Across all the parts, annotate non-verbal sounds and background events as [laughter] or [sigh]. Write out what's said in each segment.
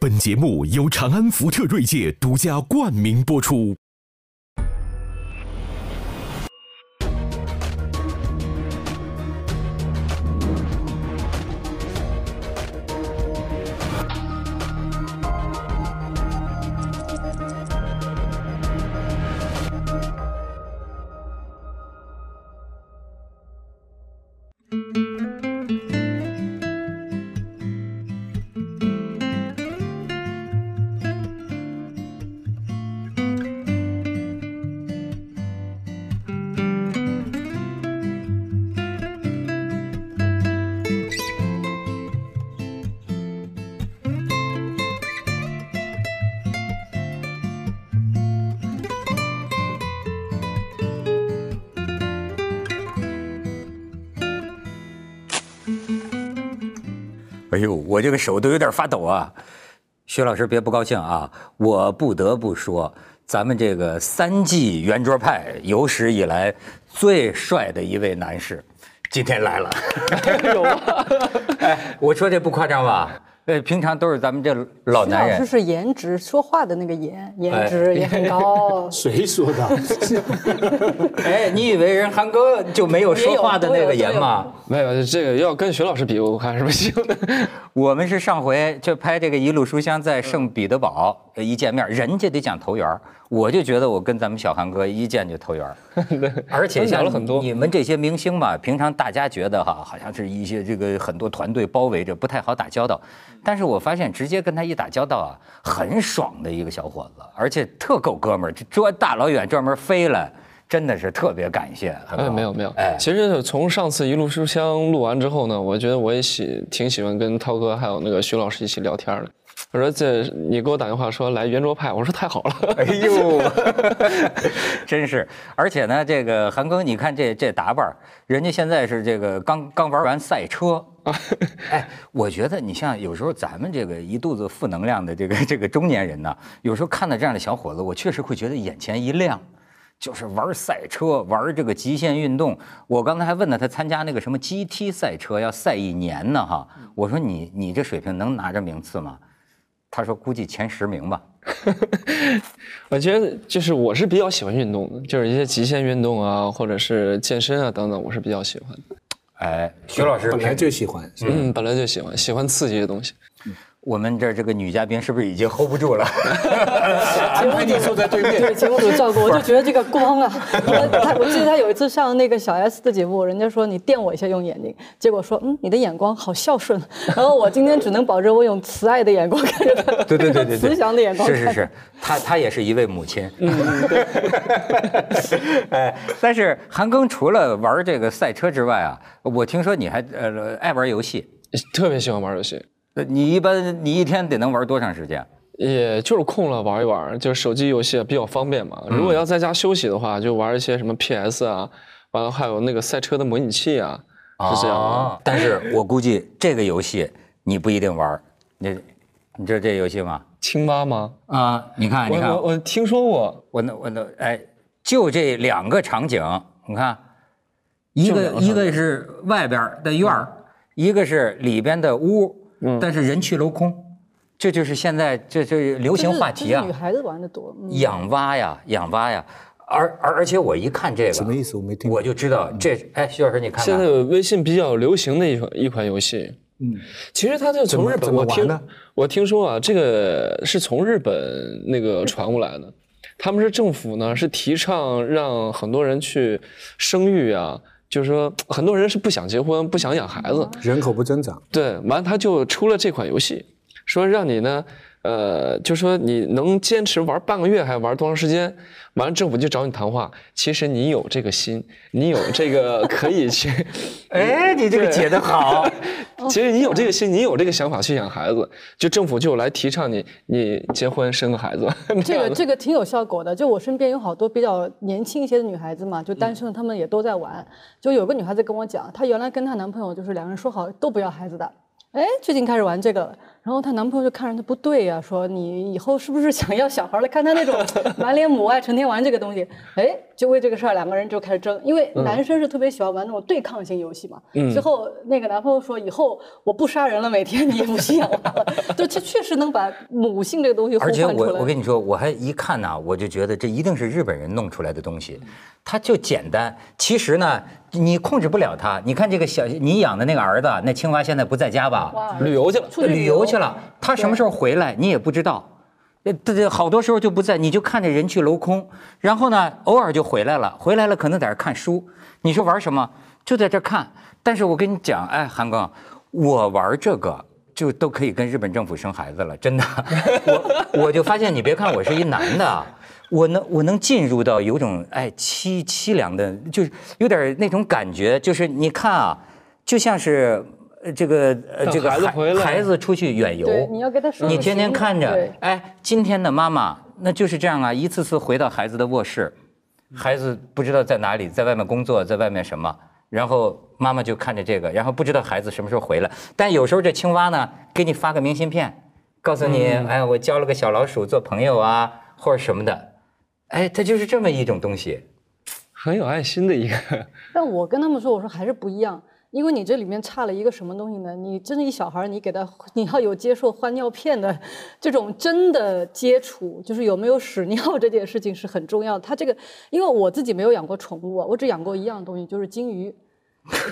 本节目由长安福特锐界独家冠名播出。我这个手都有点发抖啊！薛老师别不高兴啊，我不得不说，咱们这个三季圆桌派有史以来最帅的一位男士，今天来了。有吗？[laughs] 哎，我说这不夸张吧？呃，平常都是咱们这老男人徐老师。是颜值，说话的那个颜，颜值 [laughs] 也很高。[laughs] 谁说的？[laughs] 哎，你以为人韩哥就没有说话的那个颜吗？没有，这个要跟徐老师比，我看是不行的。我们是上回就拍这个《一路书香》在圣彼得堡，呃一见面，人家得讲投缘儿我就觉得我跟咱们小韩哥一见就投缘儿 [laughs] 而且像聊了很多你们这些明星吧，平常大家觉得哈，好像是一些这个很多团队包围着，不太好打交道。但是我发现直接跟他一打交道啊，很爽的一个小伙子，而且特够哥们儿，专大老远专门飞来，真的是特别感谢。哎，没有没有，哎，其实从上次一路书香录完之后呢，我觉得我也喜挺喜欢跟涛哥还有那个徐老师一起聊天的。我说这你给我打电话说来圆桌派，我说太好了。哎呦，[laughs] 真是！而且呢，这个韩庚，你看这这打扮，人家现在是这个刚刚玩完赛车。[laughs] 哎，我觉得你像有时候咱们这个一肚子负能量的这个这个中年人呢，有时候看到这样的小伙子，我确实会觉得眼前一亮。就是玩赛车，玩这个极限运动。我刚才还问了，他参加那个什么 GT 赛车要赛一年呢，哈。我说你你这水平能拿着名次吗？他说估计前十名吧。[laughs] 我觉得就是我是比较喜欢运动的，就是一些极限运动啊，或者是健身啊等等，我是比较喜欢的。哎，徐老师本来就喜欢，嗯，本来就喜欢喜欢刺激的东西。我们这儿这个女嘉宾是不是已经 hold 不住了？[laughs] 安排你坐在对面对，节目组照顾，我就觉得这个光啊，[laughs] 我他我记得他有一次上那个小 S 的节目，人家说你电我一下用眼睛，结果说嗯你的眼光好孝顺，[laughs] 然后我今天只能保证我用慈爱的眼光看着他，对对对对对，慈祥的眼光是是是，她她也是一位母亲。嗯，哎，但是韩庚除了玩这个赛车之外啊，我听说你还呃爱玩游戏。特别喜欢玩游戏，呃你一般你一天得能玩多长时间？也就是空了玩一玩，就是手机游戏比较方便嘛。如果要在家休息的话，就玩一些什么 PS 啊，完了还有那个赛车的模拟器啊，是这样但是我估计这个游戏你不一定玩。你你知道这游戏吗？青蛙吗？啊，你看你看我听说过，我那我那哎，就这两个场景，你看，一个个一个是外边的院儿，一个是里边的屋，嗯。但是人去楼空，这就是现在这这流行话题啊。女，孩子玩的多，嗯。养蛙呀，养蛙呀，而而而且我一看这个什么意思？我没听懂。我就知道这哎，徐老师你看现在有，微信比较流行的一款一款游戏。嗯，其实它就从日本，我听我听说啊，这个是从日本那个传过来的。他们是政府呢，是提倡让很多人去生育啊，就是说很多人是不想结婚、不想养孩子，人口不增长，对，完了他就出了这款游戏，说让你呢，呃，就说你能坚持玩半个月，还玩多长时间？完了政府就找你谈话，其实你有这个心，你有这个可以去，[laughs] 哎，你这个解的好，其实你有这个心，你有这个想法去养孩子，就政府就来提倡你，你结婚生个孩子。[laughs] 这个这个挺有效果的，就我身边有好多比较年轻一些的女孩子嘛，就单身的，她们也都在玩。就有个女孩子跟我讲，她原来跟她男朋友就是两个人说好都不要孩子的，哎，最近开始玩这个了。然后她男朋友就看着她不对呀、说你以后是不是想要小孩了？看她那种 [laughs] 满脸母爱，成天玩这个东西，哎，就为这个事儿两个人就开始争，因为男生是特别喜欢玩那种对抗性游戏嘛。最后那个男朋友说，以后我不杀人了，每天你也不吸氧了，就这确实能把母性这个东西呼而且。我我跟你说，我还一看呐，我就觉得这一定是日本人弄出来的东西，它就简单。其实呢，你控制不了他。你看这个小你养的那个儿子，那青蛙现在不在家吧？哇旅游去了。出去旅游去了，他什么时候回来你也不知道。呃，对对，好多时候就不在，你就看着人去楼空，然后呢，偶尔就回来了，回来了可能在这看书。你说玩什么？就在这看。但是我跟你讲，哎，韩庚，我玩这个就都可以跟日本政府生孩子了，真的。[laughs] 我我就发现，你别看我是一男的，我能我能进入到有种哎凄凄凉的，就是有点那种感觉，就是你看啊，就像是。呃，这个呃，这个孩子回来孩子出去远游，你要跟他说你天天看着，哎，今天的妈妈那就是这样啊，一次次回到孩子的卧室，孩子不知道在哪里，在外面工作，在外面什么，然后妈妈就看着这个，然后不知道孩子什么时候回来。但有时候这青蛙呢，给你发个明信片，告诉你，哎，我交了个小老鼠做朋友啊，或者什么的，哎，它就是这么一种东西。很有爱心的一个，[laughs] 但我跟他们说，我说还是不一样，因为你这里面差了一个什么东西呢？你真的一小孩儿，你给他你要有接受换尿片的这种真的接触，就是有没有屎尿这件事情是很重要的。他这个，因为我自己没有养过宠物啊，我只养过一样东西，就是金鱼。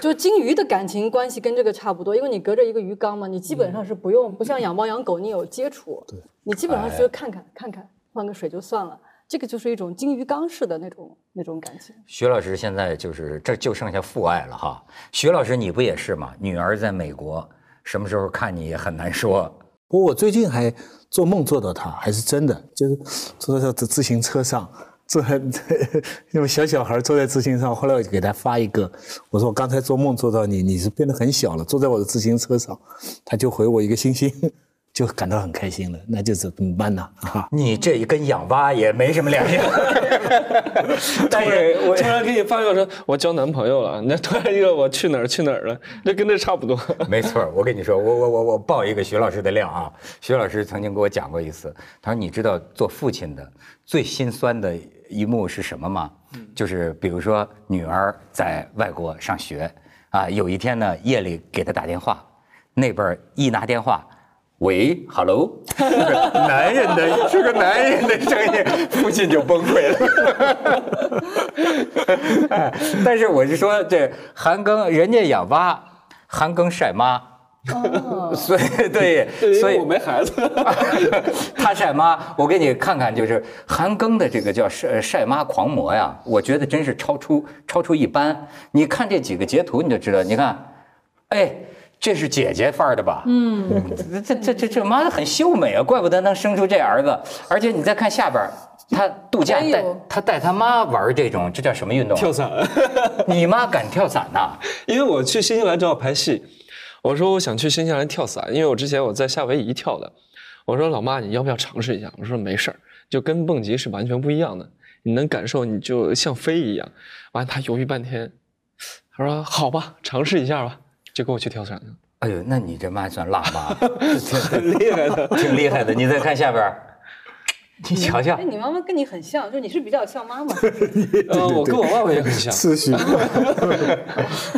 就金鱼的感情关系跟这个差不多，因为你隔着一个鱼缸嘛，你基本上是不用，不像养猫养狗，你有接触，你基本上是看看看看，换个水就算了。这个就是一种金鱼缸式的那种那种感情。徐老师现在就是这就剩下父爱了哈。徐老师你不也是吗？女儿在美国，什么时候看你也很难说。不过我最近还做梦做到她，还是真的，就是坐在自自行车上，坐在 [laughs] 那种小小孩坐在自行车上，后来我就给他发一个，我说我刚才做梦做到你，你是变得很小了，坐在我的自行车上，他就回我一个星星，就感到很开心了，那就是怎么办呢？啊，你这跟养蛙也没什么两样。[laughs] 但是我突然给你发个说，我交男朋友了，那突然一个我去哪儿去哪儿了，那跟这差不多。[laughs] 没错，我跟你说，我我我我爆一个徐老师的料啊。徐老师曾经给我讲过一次，他说：“你知道做父亲的最心酸的一幕是什么吗？就是比如说女儿在外国上学，啊，有一天呢夜里给他打电话，那边一拿电话。”喂，hello，男人的是个男人的声音，父亲就崩溃了。哎 [laughs] 但是我是说，这韩庚人家养蛙，韩庚晒妈，所以对，所以我没孩子，[laughs] 他晒妈，我给你看看，就是韩庚的这个叫晒晒妈狂魔呀，我觉得真是超出超出一般。你看这几个截图你就知道，你看，哎。这是姐姐范儿的吧？嗯，这这这这妈的很秀美啊，怪不得能生出这儿子。而且你再看下边儿，他度假带他带他妈玩这种，这叫什么运动？跳伞。[laughs] 你妈敢跳伞呐？因为我去新西兰正好拍戏，我说我想去新西兰跳伞，因为我之前我在夏威夷跳的。我说老妈，你要不要尝试一下？我说没事儿，就跟蹦极是完全不一样的，你能感受你就像飞一样。完，他犹豫半天，他说好吧，尝试一下吧，就给我去跳伞去了。哎呦，那你这妈算辣妈，[laughs] 挺厉害的。挺厉害的。你再看下边儿，[laughs] 你瞧瞧哎，，你妈妈跟你很像，就你是比较像妈妈。呃，[laughs] 我跟我爸爸也很像。次序。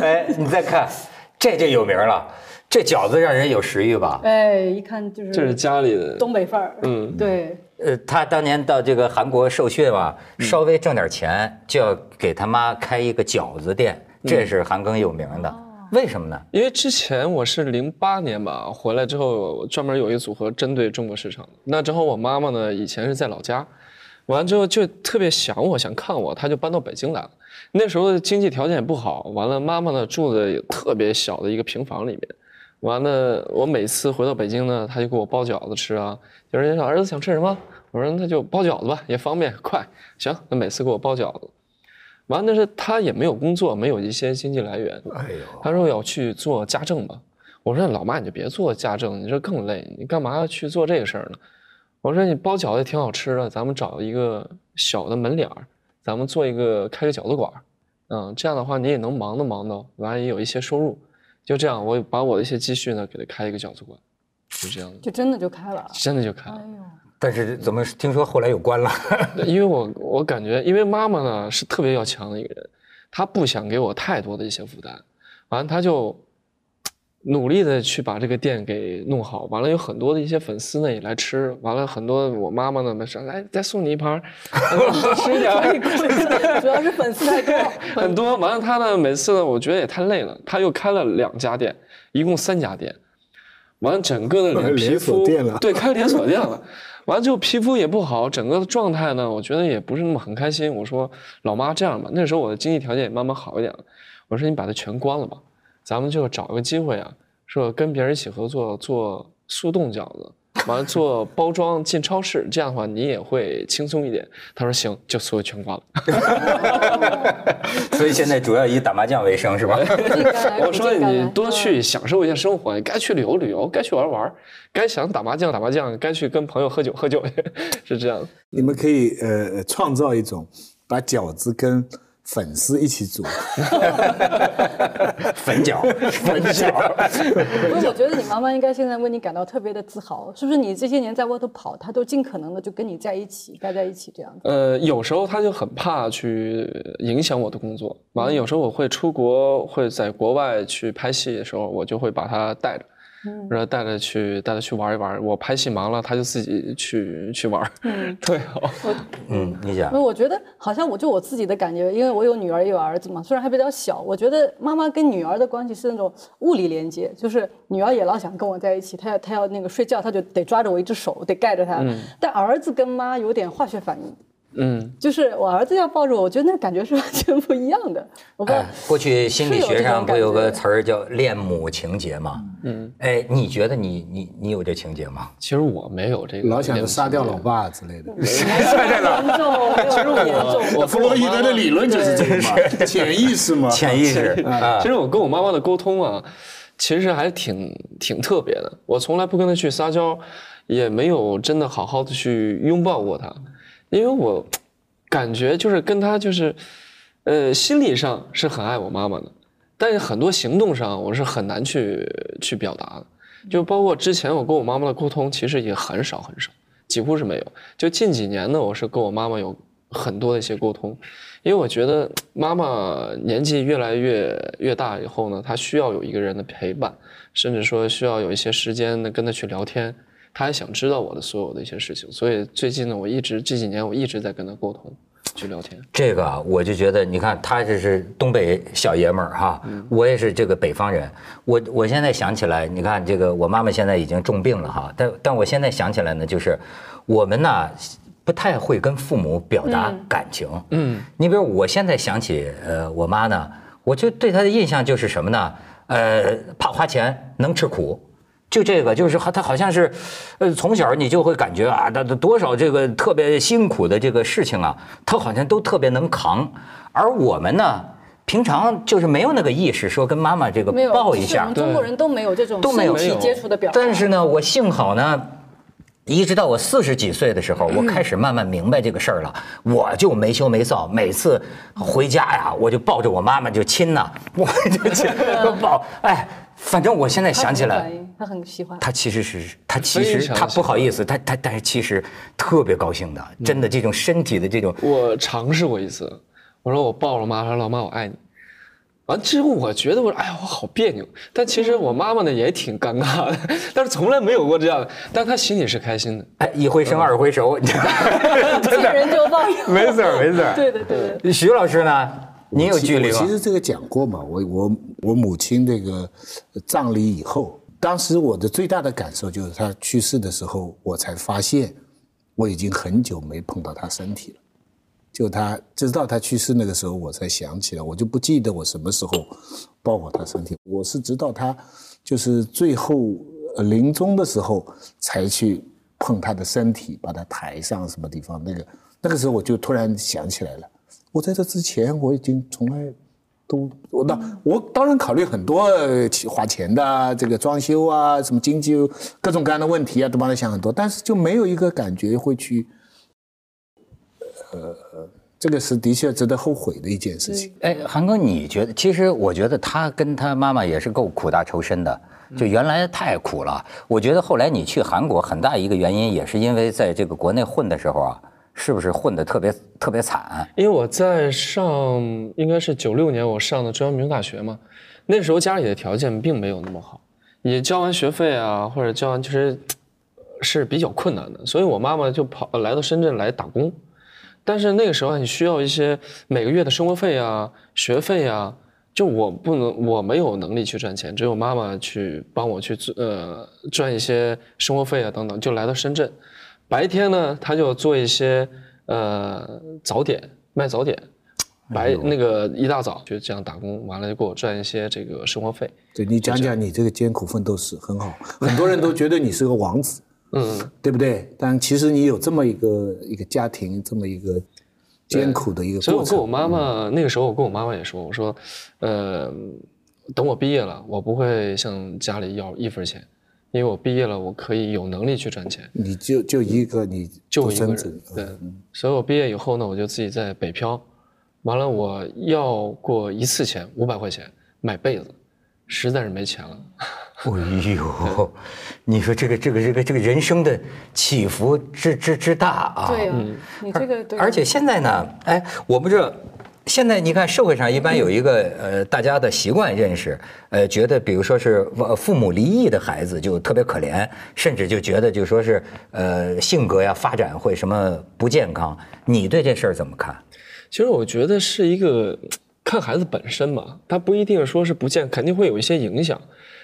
哎，你再看，这就有名了。这饺子让人有食欲吧？哎，一看就是这是家里的，东北范儿。嗯对，呃，他当年到这个韩国受训嘛，稍微挣点钱，就要给他妈开一个饺子店，这是韩庚有名的。为什么呢？因为之前我是零八年吧回来之后，专门有一组合针对中国市场。那正好我妈妈呢，以前是在老家，完了之后就特别想我，想看我，她就搬到北京来了。那时候经济条件也不好，完了妈妈呢住的特别小的一个平房里面。完了，我每次回到北京呢，她就给我包饺子吃啊。有人说儿子想吃什么，我说那就包饺子吧，也方便快。行，那每次给我包饺子。完了，但是他也没有工作，没有一些经济来源。哎呦，他说要去做家政吧，我说老妈你就别做家政，你这更累，你干嘛要去做这个事儿呢？我说你包饺子也挺好吃的，咱们找一个小的门脸儿，咱们做一个开个饺子馆儿，嗯，这样的话你也能忙的忙的，完了也有一些收入，就这样，我把我的一些积蓄呢给他开一个饺子馆。就这样子，就真的就开了。真的就开了。哎呦，但是怎么听说后来有关了？[laughs] 因为我我感觉，因为妈妈呢是特别要强的一个人，她不想给我太多的一些负担，完了她就努力的去把这个店给弄好，完了有很多的一些粉丝呢也来吃，完了很多我妈妈呢没事来再送你一盘儿，[laughs] 多吃一点儿。[laughs] 主要是粉丝太多。很多。完了，她呢，每次呢，我觉得也太累了，她又开了两家店，一共三家店。完了，整个的脸皮连锁肤店了对，开连锁店了。完了之后皮肤也不好，整个的状态呢，我觉得也不是那么很开心。我说老妈这样吧，那时候我的经济条件也慢慢好一点了。我说你把它全关了吧，咱们就找个机会啊，说跟别人一起合作做速冻饺子，完了做包装进超市，这样的话你也会轻松一点。他说行，就所有全挂了。[laughs] 所以现在主要以打麻将为生是吧？[laughs] 我说你多去享受一下生活，你该去旅游旅游，该去玩玩，该想打麻将打麻将，该去跟朋友喝酒喝酒，[laughs] 是这样。你们可以呃创造一种把饺子跟粉丝一起煮，[laughs] 粉饺，[laughs] 粉饺。不是，我觉得你妈妈应该现在为你感到特别的自豪，是不是？你这些年在外头跑，她都尽可能的就跟你在一起，待在一起这样子。呃，有时候她就很怕去影响我的工作，完了有时候我会出国，会在国外去拍戏的时候，我就会把她带着。让他带着去，带他去玩一玩。我拍戏忙了，他就自己去去玩。嗯，特别好。嗯，你讲。我觉得好像我就我自己的感觉，因为我有女儿也有儿子嘛，虽然还比较小，我觉得妈妈跟女儿的关系是那种物理连接，就是女儿也老想跟我在一起，她要她要那个睡觉，她就得抓着我一只手，得盖着她。但儿子跟妈有点化学反应，嗯，就是我儿子要抱着我，我觉得那感觉是完全不一样的。我哎，过去心理学上不有个词儿叫恋母情节吗？嗯，哎，你觉得你你你有这情节吗？其实我没有这个老想着杀掉老爸之类的。[laughs] 严重，没有那么严重。我弗洛伊德的理论就是这个嘛，潜意识嘛。潜意识啊其，实我跟我妈妈的沟通啊，其实还挺挺特别的。我从来不跟她去撒娇，也没有真的好好的去拥抱过她，因为我感觉就是跟她就是，呃，心理上是很爱我妈妈的，但是很多行动上我是很难去去表达的。就包括之前我跟我妈妈的沟通，其实也很少很少，几乎是没有。就近几年呢，我是跟我妈妈有很多的一些沟通，因为我觉得妈妈年纪越来越越大以后呢，她需要有一个人的陪伴，甚至说需要有一些时间呢跟她去聊天。她还想知道我的所有的一些事情，所以最近呢，我一直这几年我一直在跟他沟通，去聊天。这个啊，我就觉得，你看他这是东北小爷们儿哈，我也是这个北方人。我我现在想起来，你看这个，我妈妈现在已经重病了哈，但但我现在想起来呢，就是我们呢不太会跟父母表达感情。嗯，你比如我现在想起呃我妈呢，我就对她的印象就是什么呢？呃，怕花钱，能吃苦。就这个，就是好，他好像是，呃，从小你就会感觉啊，他多少这个特别辛苦的这个事情啊，他好像都特别能扛。而我们呢，平常就是没有那个意识，说跟妈妈这个，抱一下就是我们，中国人都没有这种都没有身体接触的表达。但是呢，我幸好呢。一直到我四十几岁的时候，我开始慢慢明白这个事儿了。我就没羞没臊，每次回家呀，我就抱着我妈妈就亲呐，我就亲 [laughs] 抱。哎，反正我现在想起来他很喜欢。他其实是他其实他不好意思，他他但是其实特别高兴的，真的这种身体的这种，我尝试过一次，我说我抱了妈，说老妈我爱你。完之后，我觉得我说哎呀，我好别扭。但其实我妈妈呢也挺尴尬的，但是从来没有过这样的，但她心里是开心的。哎，一回生二回熟，[laughs] 你知道吗见人就抱。[laughs] 没错没错。对对对对。徐老师呢？你有距离吗其？实这个讲过嘛，我我我母亲这个葬礼以后，当时我的最大的感受就是他去世的时候，我才发现我已经很久没碰到他身体了。就他直到他去世那个时候，我才想起来，我就不记得我什么时候抱过他身体。我是直到他就是最后临终的时候才去碰他的身体，把他抬上什么地方。那个那个时候我就突然想起来了，我在这之前我已经从来都我那我当然考虑很多花钱的这个装修啊，什么经济各种各样的问题啊，都帮他想很多，但是就没有一个感觉会去，呃，这个是的确值得后悔的一件事情。哎，韩哥，你觉得？其实我觉得他跟他妈妈也是够苦大仇深的。就原来太苦了。我觉得后来你去韩国，很大一个原因也是因为在这个国内混的时候啊，是不是混得特别特别惨？因为我在上应该是九六年我上的中央民族大学嘛，那时候家里的条件并没有那么好，你交完学费啊或者交完就是是比较困难的，所以我妈妈就跑来到深圳来打工。但是那个时候你需要一些每个月的生活费啊、学费啊，就我不能，我没有能力去赚钱，只有妈妈去帮我去呃赚一些生活费啊等等，就来到深圳。白天呢，他就做一些呃早点卖早点，白那个一大早就这样打工，完了就给我赚一些这个生活费。对你讲讲你这个艰苦奋斗史很好，很多人都觉得你是个王子。[laughs] 嗯，对不对？但其实你有这么一个一个家庭，这么一个艰苦的一个。所以我跟我妈妈那个时候，我跟我妈妈也说，我说，呃，等我毕业了，我不会向家里要一分钱，因为我毕业了，我可以有能力去赚钱。你就就一个你就一个人，对。所以我毕业以后呢，我就自己在北漂，完了我要过一次钱五百块钱买被子，实在是没钱了。哎呦，[laughs] 你说这个这个这个这个人生的起伏之之之大啊！对呀，你这个而且现在呢，哎，我不知道，现在你看社会上一般有一个呃，大家的习惯认识，呃，觉得比如说是父母离异的孩子就特别可怜，甚至就觉得就说是呃性格呀发展会什么不健康。你对这事儿怎么看？其实我觉得是一个看孩子本身嘛，他不一定说是不健，肯定会有一些影响。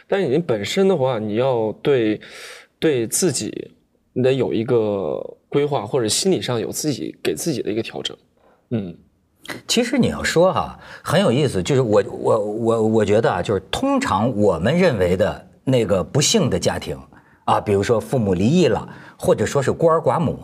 但是你本身的话，你要对对自己，你得有一个规划，或者心理上有自己给自己的一个调整。嗯，其实你要说哈，很有意思，就是我我我我觉得啊，就是通常我们认为的那个不幸的家庭啊，比如说父母离异了，或者说是孤儿寡母，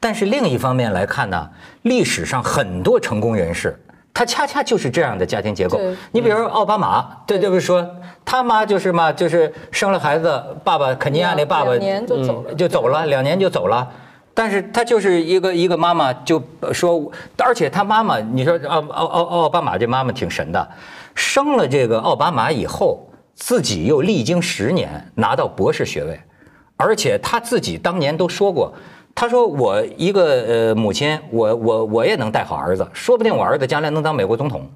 但是另一方面来看呢，历史上很多成功人士。他恰恰就是这样的家庭结构。你比如说奥巴马，对对不？说他妈就是嘛，就是生了孩子，爸爸肯尼亚那爸爸就走了，就走了，两年就走了。但是他就是一个一个妈妈，就说，而且他妈妈，你说奥奥奥奥巴马这妈妈挺神的，生了这个奥巴马以后，自己又历经十年拿到博士学位，而且他自己当年都说过。他说：“我一个呃母亲，我我我也能带好儿子，说不定我儿子将来能当美国总统，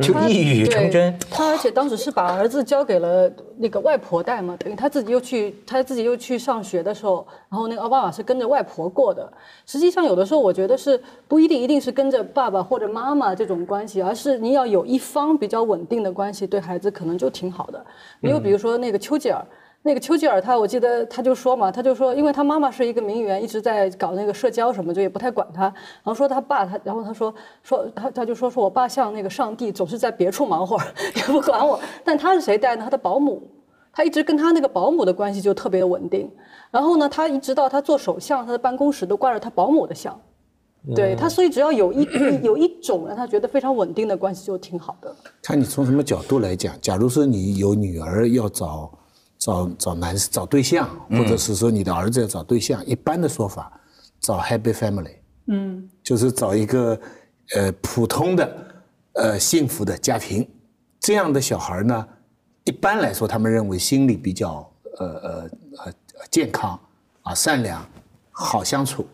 就一语成真。他而且当时是把儿子交给了那个外婆带嘛，等于他自己又去他自己又去上学的时候，然后那个奥巴马是跟着外婆过的。实际上有的时候我觉得是不一定一定是跟着爸爸或者妈妈这种关系，而是你要有一方比较稳定的关系，对孩子可能就挺好的。你又比如说那个丘吉尔。”那个丘吉尔，他我记得他就说嘛，他就说，因为他妈妈是一个名媛，一直在搞那个社交什么，就也不太管他。然后说他爸，他然后他说说他他就说说我爸像那个上帝，总是在别处忙活，[laughs] 也不管我。但他是谁带呢？他的保姆，他一直跟他那个保姆的关系就特别的稳定。然后呢，他一直到他做首相，他的办公室都挂着他保姆的像。对他，所以只要有一有一种让他觉得非常稳定的关系，就挺好的。看你从什么角度来讲，假如说你有女儿要找。找找男找对象，或者是说你的儿子要找对象，一般的说法，找 happy family，嗯，就是找一个呃普通的呃幸福的家庭，这样的小孩呢，一般来说他们认为心理比较呃呃呃健康啊善良好相处，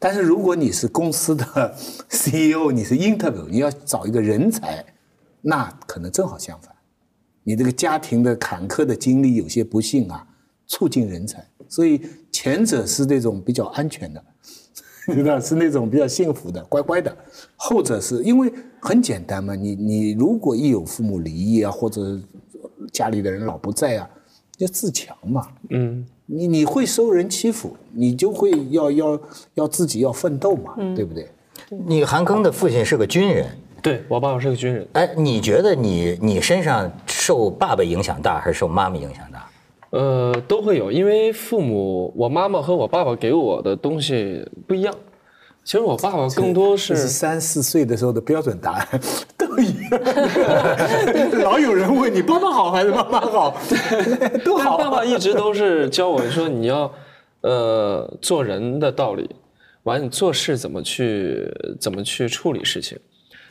但是如果你是公司的 [laughs] CEO，你是 interview，你要找一个人才，那可能正好相反。你这个家庭的坎坷的经历有些不幸啊，促进人才，所以前者是那种比较安全的，[laughs] 知道是那种比较幸福的、乖乖的；后者是因为很简单嘛，你你如果一有父母离异啊，或者家里的人老不在啊，要自强嘛，嗯，你你会受人欺负，你就会要要要自己要奋斗嘛，对不对？你韩庚的父亲是个军人。对我爸爸是个军人。哎，你觉得你你身上受爸爸影响大还是受妈妈影响大？呃，都会有，因为父母，我妈妈和我爸爸给我的东西不一样。其实我爸爸更多是三四岁的时候的标准答案都一样。[laughs] 老有人问你爸爸好还是妈妈好？[laughs] 都好。爸爸一直都是教我说你要呃做人的道理，完你做事怎么去怎么去处理事情。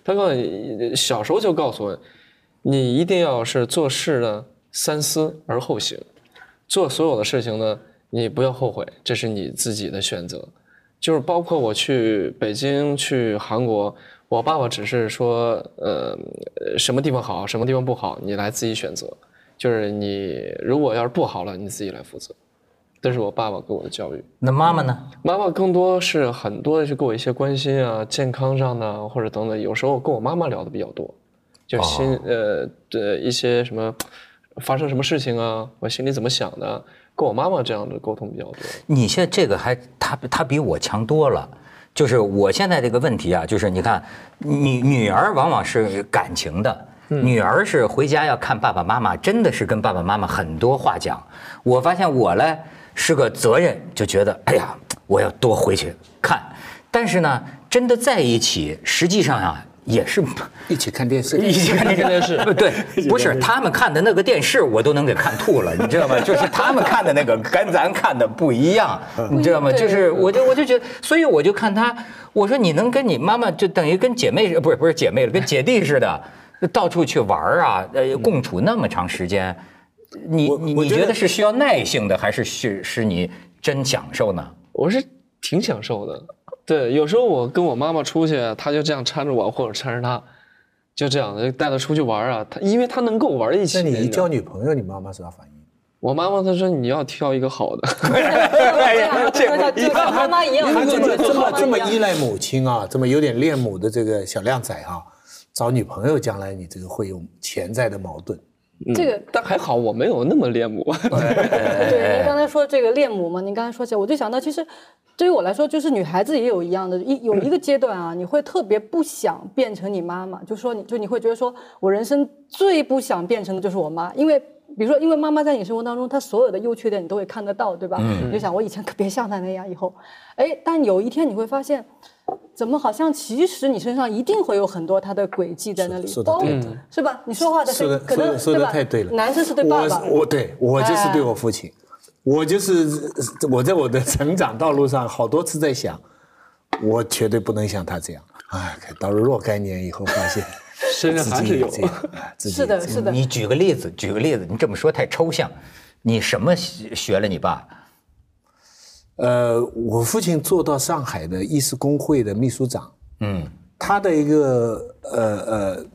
他告诉你，小时候就告诉我，你一定要是做事呢，三思而后行。做所有的事情呢，你不要后悔，这是你自己的选择。就是包括我去北京、去韩国，我爸爸只是说，呃，什么地方好，什么地方不好，你来自己选择。就是你如果要是不好了，你自己来负责。这是我爸爸给我的教育。那妈妈呢？妈妈更多是很多的是给我一些关心啊，健康上的或者等等。有时候跟我妈妈聊的比较多，就心、呃的一些什么发生什么事情啊，我心里怎么想的，跟我妈妈这样的沟通比较多。你现在这个还他他比我强多了。就是我现在这个问题啊，就是你看，女女儿往往是感情的，女儿是回家要看爸爸妈妈，真的是跟爸爸妈妈很多话讲。我发现我呢是个责任，就觉得哎呀，我要多回去看。但是呢，真的在一起，实际上啊也是一起看电视，一起看电视，[laughs] 对，不是他们看的那个电视，我都能给看吐了，你知道吗？[laughs] 就是他们看的那个跟咱看的不一样，你知道吗？就是我就我就觉得，所以我就看他，我说你能跟你妈妈就等于跟姐妹，不是不是姐妹了，跟姐弟似的，到处去玩儿啊，呃，共处那么长时间，你你你觉得是需要耐性的，还是是是你真享受呢？我是挺享受的。对，有时候我跟我妈妈出去，她就这样搀着我，或者搀着她，就这样的带她出去玩啊。她因为她能跟我玩一起。那你一交女朋友，你妈妈啥反应？[laughs] 我妈妈她说你要挑一个好的。[laughs] 哎呀，就像就像妈妈一样，他这么这么这么依赖母亲啊，这么有点恋母的这个小靓仔啊，找女朋友将来你这个会有潜在的矛盾。这个但还好我没有那么恋母。[laughs] 对，您刚才说这个恋母嘛，您刚才说起来，我就想到，其实对于我来说，就是女孩子也有一样的，一有一个阶段啊，你会特别不想变成你妈妈，就说你就你会觉得说我人生最不想变成的就是我妈，因为。比如说，因为妈妈在你生活当中，她所有的优缺点你都会看得到，对吧？你就想，我以前可别像她那样，以后，哎，但有一天你会发现，怎么好像其实你身上一定会有很多他的轨迹在那里，是吧？你说话的时候可能说的说对吧？太对了。男生是对爸爸，我我对我就是哎对我父亲，我就是 [laughs] 我在我的成长道路上好多次在想，我绝对不能像他这样。哎，到了若干年以后，发现 [laughs] 身上还是有。[laughs] 是的，是的。你举个例子，举个例子，你这么说太抽象。你什么学学了你爸？呃，我父亲做到上海的医师工会的秘书长，嗯，他的一个呃呃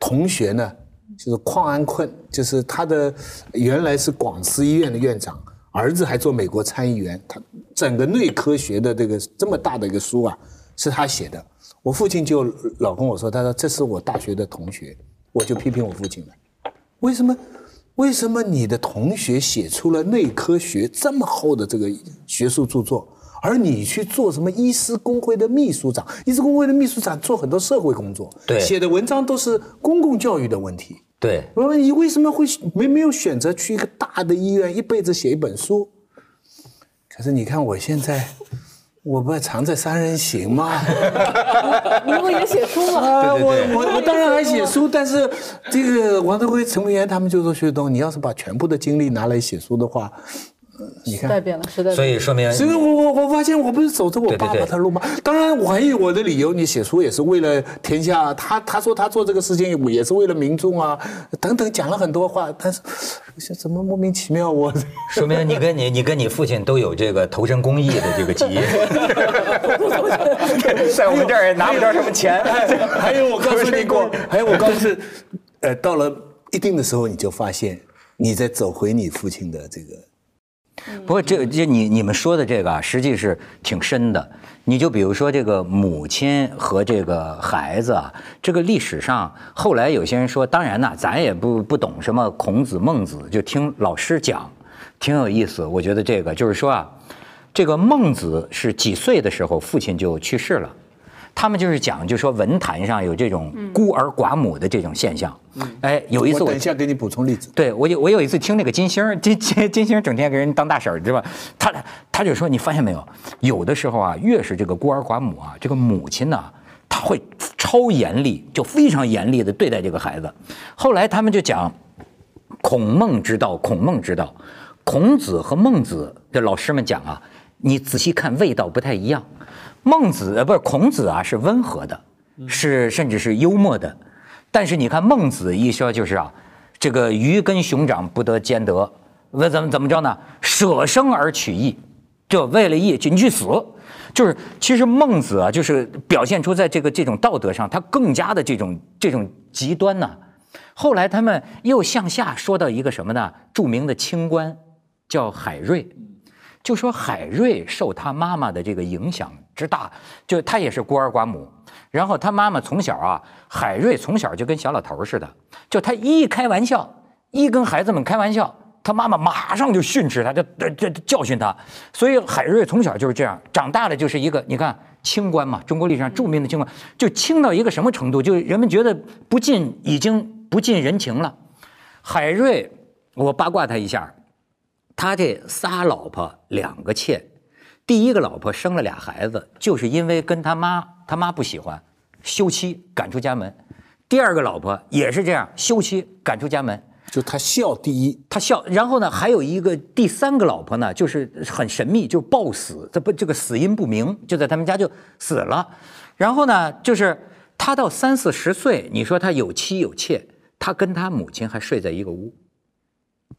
同学呢，就是邝安坤，就是他的原来是广慈医院的院长，儿子还做美国参议员，他整个内科学的这个这么大的一个书啊，是他写的。我父亲就老跟我说，他说这是我大学的同学，我就批评我父亲了，为什么？为什么你的同学写出了内科学这么厚的这个学术著作，而你去做什么医师工会的秘书长？医师工会的秘书长做很多社会工作，对写的文章都是公共教育的问题。对，我说你为什么会没没有选择去一个大的医院，一辈子写一本书？可是你看我现在，我不藏在三人行吗？[laughs] 你不也写书吗？啊，我我我当然还写书，但是这个王德辉、陈文元他们就说薛东，你要是把全部的精力拿来写书的话，呃你看。时代变了，时代。所以说明所以我我我发现我不是走着我爸爸的路吗？当然我还有我的理由，你写书也是为了天下，他他说他做这个事情也是为了民众啊，等等讲了很多话，但是我想怎么莫名其妙我。说明你跟你你跟你父亲都有这个投身公益的这个基因，[laughs] 在我们这儿也拿不着什么钱。还有我告诉你过，还有我告诉你，呃，到了一定的时候，你就发现你在走回你父亲的这个。不过这这你你们说的这个啊，实际是挺深的。你就比如说这个母亲和这个孩子啊，这个历史上后来有些人说，当然呐，咱也不不懂什么孔子孟子，就听老师讲，挺有意思。我觉得这个就是说啊，这个孟子是几岁的时候父亲就去世了。他们就是讲，就说文坛上有这种孤儿寡母的这种现象。哎，有一次我我等一下给你补充例子。对我有我有一次听那个金星儿，金金金星整天给人当大婶儿，知道吧？他他就说，你发现没有，有的时候啊，越是这个孤儿寡母啊，这个母亲呢，她会超严厉，就非常严厉的对待这个孩子。后来他们就讲，孔孟之道，孔孟之道，孔子和孟子的老师们讲啊，你仔细看味道不太一样。孟子呃不是孔子啊，是温和的，是甚至是幽默的，但是你看孟子一说就是啊，这个鱼跟熊掌不得兼得，为怎么怎么着呢？舍生而取义，就为了义，你去死。就是其实孟子啊，就是表现出在这个这种道德上，他更加的这种这种极端呢、后来他们又向下说到一个什么呢？著名的清官叫海瑞，就说海瑞受他妈妈的这个影响之大，就他也是孤儿寡母，然后他妈妈从小啊，海瑞从小就跟小老头似的，就他一开玩笑，一跟孩子们开玩笑，他妈妈马上就训斥他，就这这教训他，所以海瑞从小就是这样，长大了就是一个你看清官嘛，中国历史上著名的清官，就清到一个什么程度，就人们觉得不近已经不近人情了。海瑞，我八卦他一下，他这仨老婆两个妾，第一个老婆生了俩孩子，就是因为跟他妈，他妈不喜欢，休妻赶出家门；第二个老婆也是这样，休妻赶出家门。就他孝第一，他孝，然后呢，还有一个第三个老婆呢，就是很神秘，就是暴死，这不这个死因不明，就在他们家就死了。然后呢，就是他到三四十岁，你说他有妻有妾，他跟他母亲还睡在一个屋，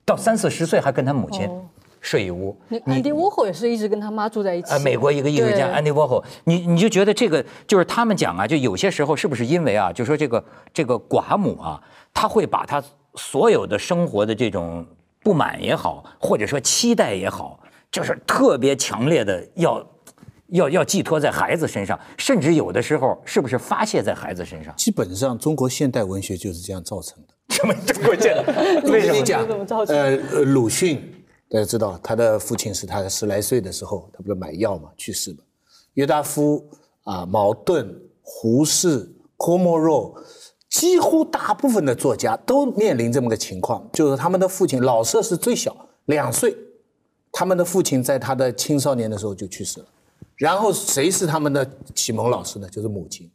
到三四十岁还跟他母亲哦睡一屋。你安迪沃霍也是一直跟他妈住在一起。呃，美国一个艺术家对安迪沃霍，你你就觉得这个就是他们讲啊，就有些时候是不是因为啊，就说这个这个寡母啊，她会把她所有的生活的这种不满也好，或者说期待也好，就是特别强烈的要要要寄托在孩子身上，甚至有的时候是不是发泄在孩子身上？基本上中国现代文学就是这样造成的。什么中国见的？[laughs] 为什么讲怎么造？成呃，呃鲁迅大家知道，他的父亲是他十来岁的时候，他不是买药嘛去世嘛。约达夫啊、茅盾、胡适、科莫若，几乎大部分的作家都面临这么个情况，就是他们的父亲老舍是最小，两岁，他们的父亲在他的青少年的时候就去世了。然后谁是他们的启蒙老师呢？就是母亲。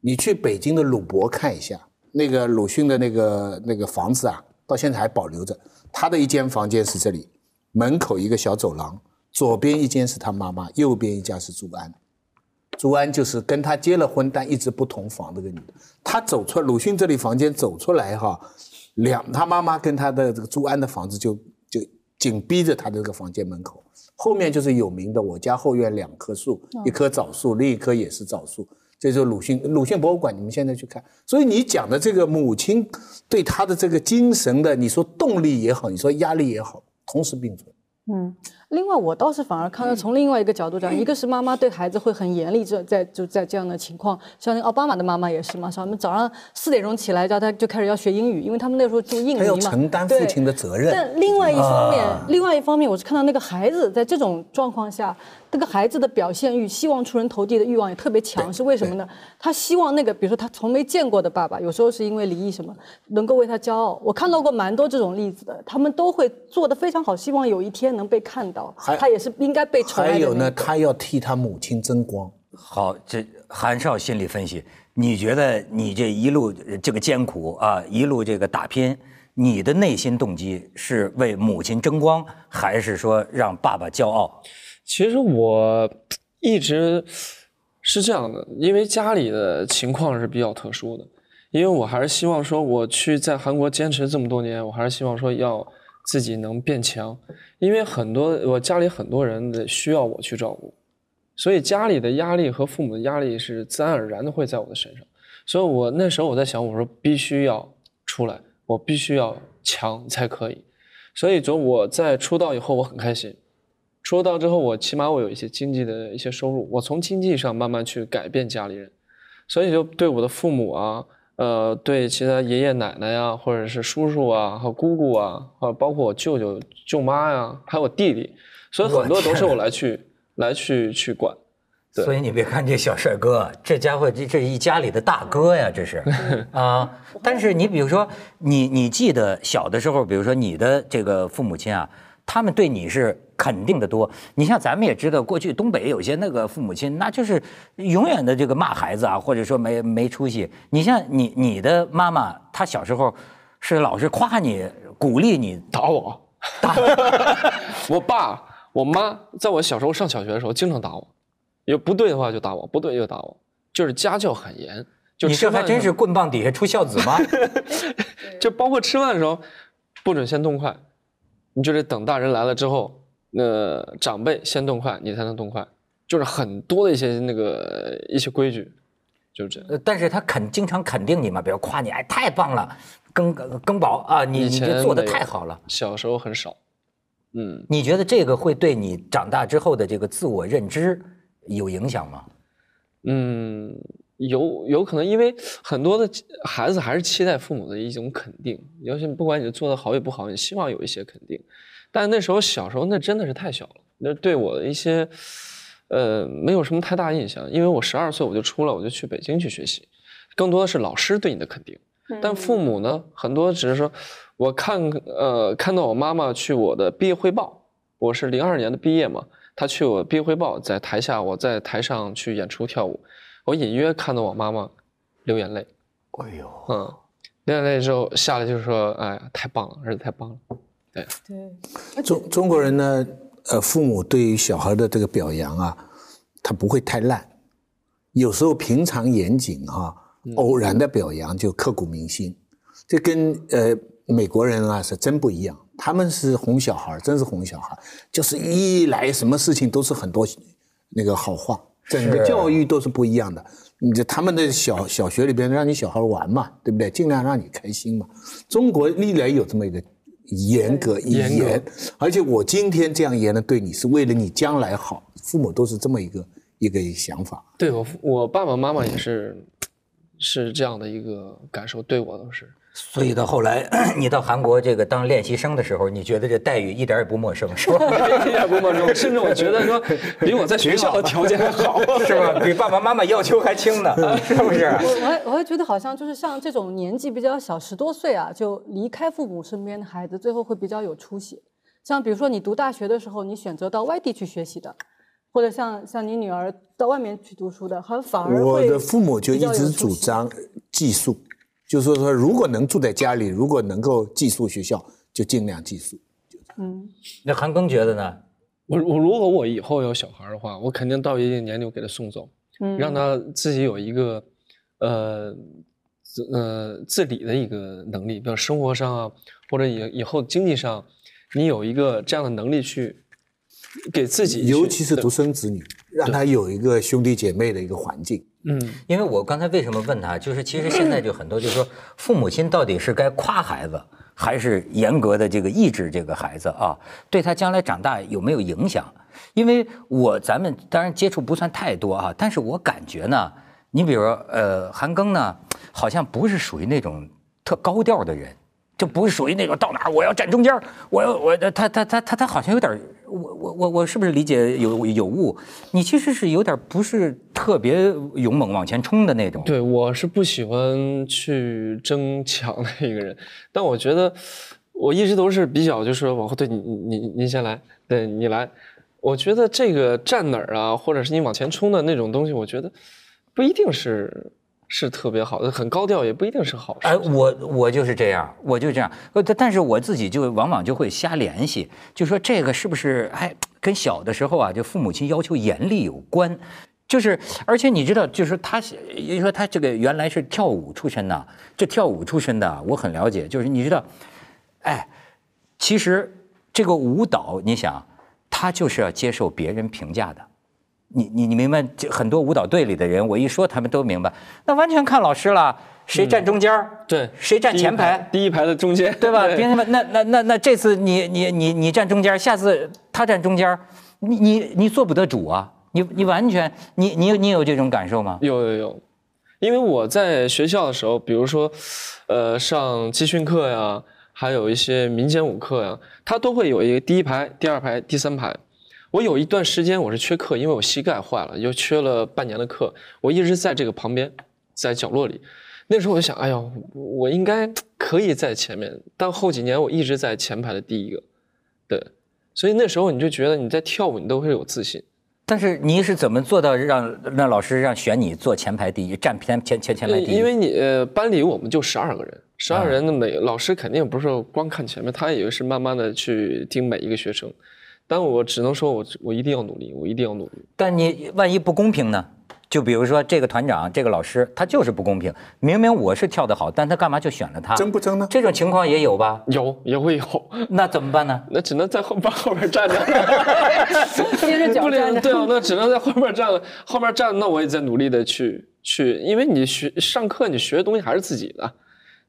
你去北京的鲁博看一下，那个鲁迅的那个那个房子啊，到现在还保留着。他的一间房间是这里，门口一个小走廊，左边一间是他妈妈，右边一家是朱安。朱安就是跟他结了婚但一直不同房的个女的。他走出鲁迅这里房间走出来哈，两他妈妈跟他的这个朱安的房子就就紧逼着他的这个房间门口，后面就是有名的我家后院两棵树，一棵枣树，另一棵也是枣树。这就是鲁迅鲁迅博物馆，你们现在去看。所以你讲的这个母亲对他的这个精神的，你说动力也好，你说压力也好，同时并存。嗯，另外我倒是反而看到从另外一个角度讲，一个是妈妈对孩子会很严厉，这在就在这样的情况，像那个奥巴马的妈妈也是嘛，是吧？我们早上四点钟起来叫他就开始要学英语，因为他们那时候住印尼嘛，他要承担父亲的责任。但另外一方面，另外一方面，我是看到那个孩子在这种状况下，那个孩子的表现欲、希望出人头地的欲望也特别强，是为什么呢？他希望那个，比如说他从没见过的爸爸，有时候是因为离异什么，能够为他骄傲。我看到过蛮多这种例子的，他们都会做得非常好，希望有一天能被看到，他也是应该被宠爱的还有呢，他要替他母亲争光。好，这韩少心理分析，你觉得你这一路呃这个艰苦啊，一路这个打拼，你的内心动机是为母亲争光，还是说让爸爸骄傲？其实我一直是这样的，因为家里的情况是比较特殊的，因为我还是希望说，我去在韩国坚持这么多年，我还是希望说要自己能变强，因为很多我家里很多人的需要我去照顾，所以家里的压力和父母的压力是自然而然的会在我的身上，所以我那时候我在想，我说必须要出来，我必须要强才可以，所以说我在出道以后我很开心。出道之后，我起码我有一些经济的一些收入，我从经济上慢慢去改变家里人，所以就对我的父母啊，呃，对其他爷爷奶奶呀、或者是叔叔啊和姑姑啊，啊，包括我舅舅舅妈呀、还有我弟弟，所以很多都是我来去来去去管。对所以你别看这小帅哥，这家伙这这一家里的大哥呀，这是 [laughs] 啊。但是你比如说，你你记得小的时候，比如说你的这个父母亲啊，他们对你是肯定的多。你像咱们也知道，过去东北有些那个父母亲，那就是永远的这个骂孩子啊，或者说没没出息。你像你你的妈妈，她小时候是老是夸你、鼓励你，打我，打 [laughs] 我爸我妈，在我小时候上小学的时候经常打我，有不对的话就打我，不对就打我，就是家教很严。就你这还真是棍棒底下出孝子吗？[laughs] 就包括吃饭的时候，不准先动筷，你就得等大人来了之后，那长辈先动筷，你才能动筷，就是很多的一些那个一些规矩，就是这样。呃但是他肯经常肯定你嘛，比如夸你，哎，太棒了，羹羹宝啊，你你这做的太好了。小时候很少，嗯，你觉得这个会对你长大之后的这个自我认知有影响吗？嗯，有有可能，因为很多的孩子还是期待父母的一种肯定，尤其不管你做的好与不好，你希望有一些肯定。但那时候小时候那真的是太小了，那对我的一些呃没有什么太大印象，因为我十二岁我就出了，我就去北京去学习，更多的是老师对你的肯定。但父母呢，很多只是说，我看呃看到我妈妈去我的毕业汇报，我是零二年的毕业嘛，她去我毕业汇报，在台下我在台上去演出跳舞，我隐约看到我妈妈流眼泪，哎呦，嗯，流眼泪之后下来就说，哎呀，太棒了，儿子太棒了，对对，中中国人呢，呃，父母对于小孩的这个表扬啊，他不会太烂，有时候平常严谨哈、偶然的表扬就刻骨铭心，这跟呃美国人啊是真不一样，他们是哄小孩，真是哄小孩，就是一来什么事情都是很多那个好话，整个教育都是不一样的。你这他们的小小学里边让你小孩玩嘛，对不对？尽量让你开心嘛。中国历来有这么一个严格严格严，而且我今天这样严的对你，是为了你将来好。父母都是这么一个一个想法。对我父我爸爸妈妈也是是这样的一个感受，对我都是。所以到后来 [clears throat] 你到韩国这个当练习生的时候，你觉得这待遇一点也不陌生，是吧？[laughs] 一点不陌生，甚至我觉得说 [laughs] 比我在学校的条件还好。[laughs] 是吧？比爸爸妈妈要求还轻呢，是不是？我我还我还觉得好像就是像这种年纪比较小，十多岁啊，就离开父母身边的孩子，最后会比较有出息。像比如说你读大学的时候，你选择到外地去学习的，或者像像你女儿到外面去读书的，好像反而我的父母就一直主张寄宿，就是说说如果能住在家里，如果能够寄宿学校，就尽量寄宿。嗯，那韩庚觉得呢？我我如果我以后有小孩的话，我肯定到一定年龄我给他送走，嗯让他自己有一个呃自呃自理的一个能力，比如生活上啊，或者以以后经济上，你有一个这样的能力去给自己，尤其是独生子女，让他有一个兄弟姐妹的一个环境。嗯因为我刚才为什么问他，就是其实现在就很多，就是说父母亲到底是该夸孩子，还是严格的这个抑制这个孩子啊？对他将来长大有没有影响？因为我咱们当然接触不算太多啊，但是我感觉呢，你比如说呃韩庚呢，好像不是属于那种特高调的人。就不是属于那种到哪儿我要站中间，我要我他他他他他好像有点，我我我我是不是理解有有误？你其实是有点不是特别勇猛往前冲的那种。对，我是不喜欢去争抢的一个人，但我觉得我一直都是比较，就是往后对你你你先来，对你来。我觉得这个站哪儿啊，或者是你往前冲的那种东西，我觉得不一定是是特别好的，很高调也不一定是好事。哎，我我就是这样，我就这样。呃，但但是我自己就往往就会瞎联系，就说这个是不是哎跟小的时候啊，就父母亲要求严厉有关。就是，而且你知道，就是他，你说他这个原来是跳舞出身的，这跳舞出身的，我很了解。就是你知道，哎，其实这个舞蹈，你想，他就是要接受别人评价的。你你你明白？这很多舞蹈队里的人，我一说他们都明白。那完全看老师了，谁站中间儿对，谁站前排，第一排的中间，对吧？别他妈那那那那这次你你你你站中间，下次他站中间，你你你做不得主啊！你你完全你你你有这种感受吗？有有有，因为我在学校的时候，比如说，呃，上集训课呀，还有一些民间舞课呀，它都会有一个第一排、第二排、第三排。我有一段时间我是缺课，因为我膝盖坏了，又缺了半年的课，我一直在这个旁边，在角落里。那时候我就想，哎呀，我应该可以在前面，但后几年我一直在前排的第一个，对，所以那时候你就觉得你在跳舞，你都会有自信。但是你是怎么做到让让老师让选你坐前排第一，站前前前前排第一？因为你呃班里我们就十二个人，十啊二人的每老师肯定不是光看前面，他也是慢慢的去盯每一个学生。但我只能说我我一定要努力，我一定要努力。但你万一不公平呢？就比如说这个团长、这个老师，他就是不公平。明明我是跳得好，但他干嘛就选了他？争不争呢？这种情况也有吧？有也会有，那怎么办呢？[laughs] 那只能在后边后边站着，[laughs] 接着脚 [laughs] 不站着。能对啊，那只能在后边站了，后边站，那我也在努力的去去，因为你学上课你学的东西还是自己的，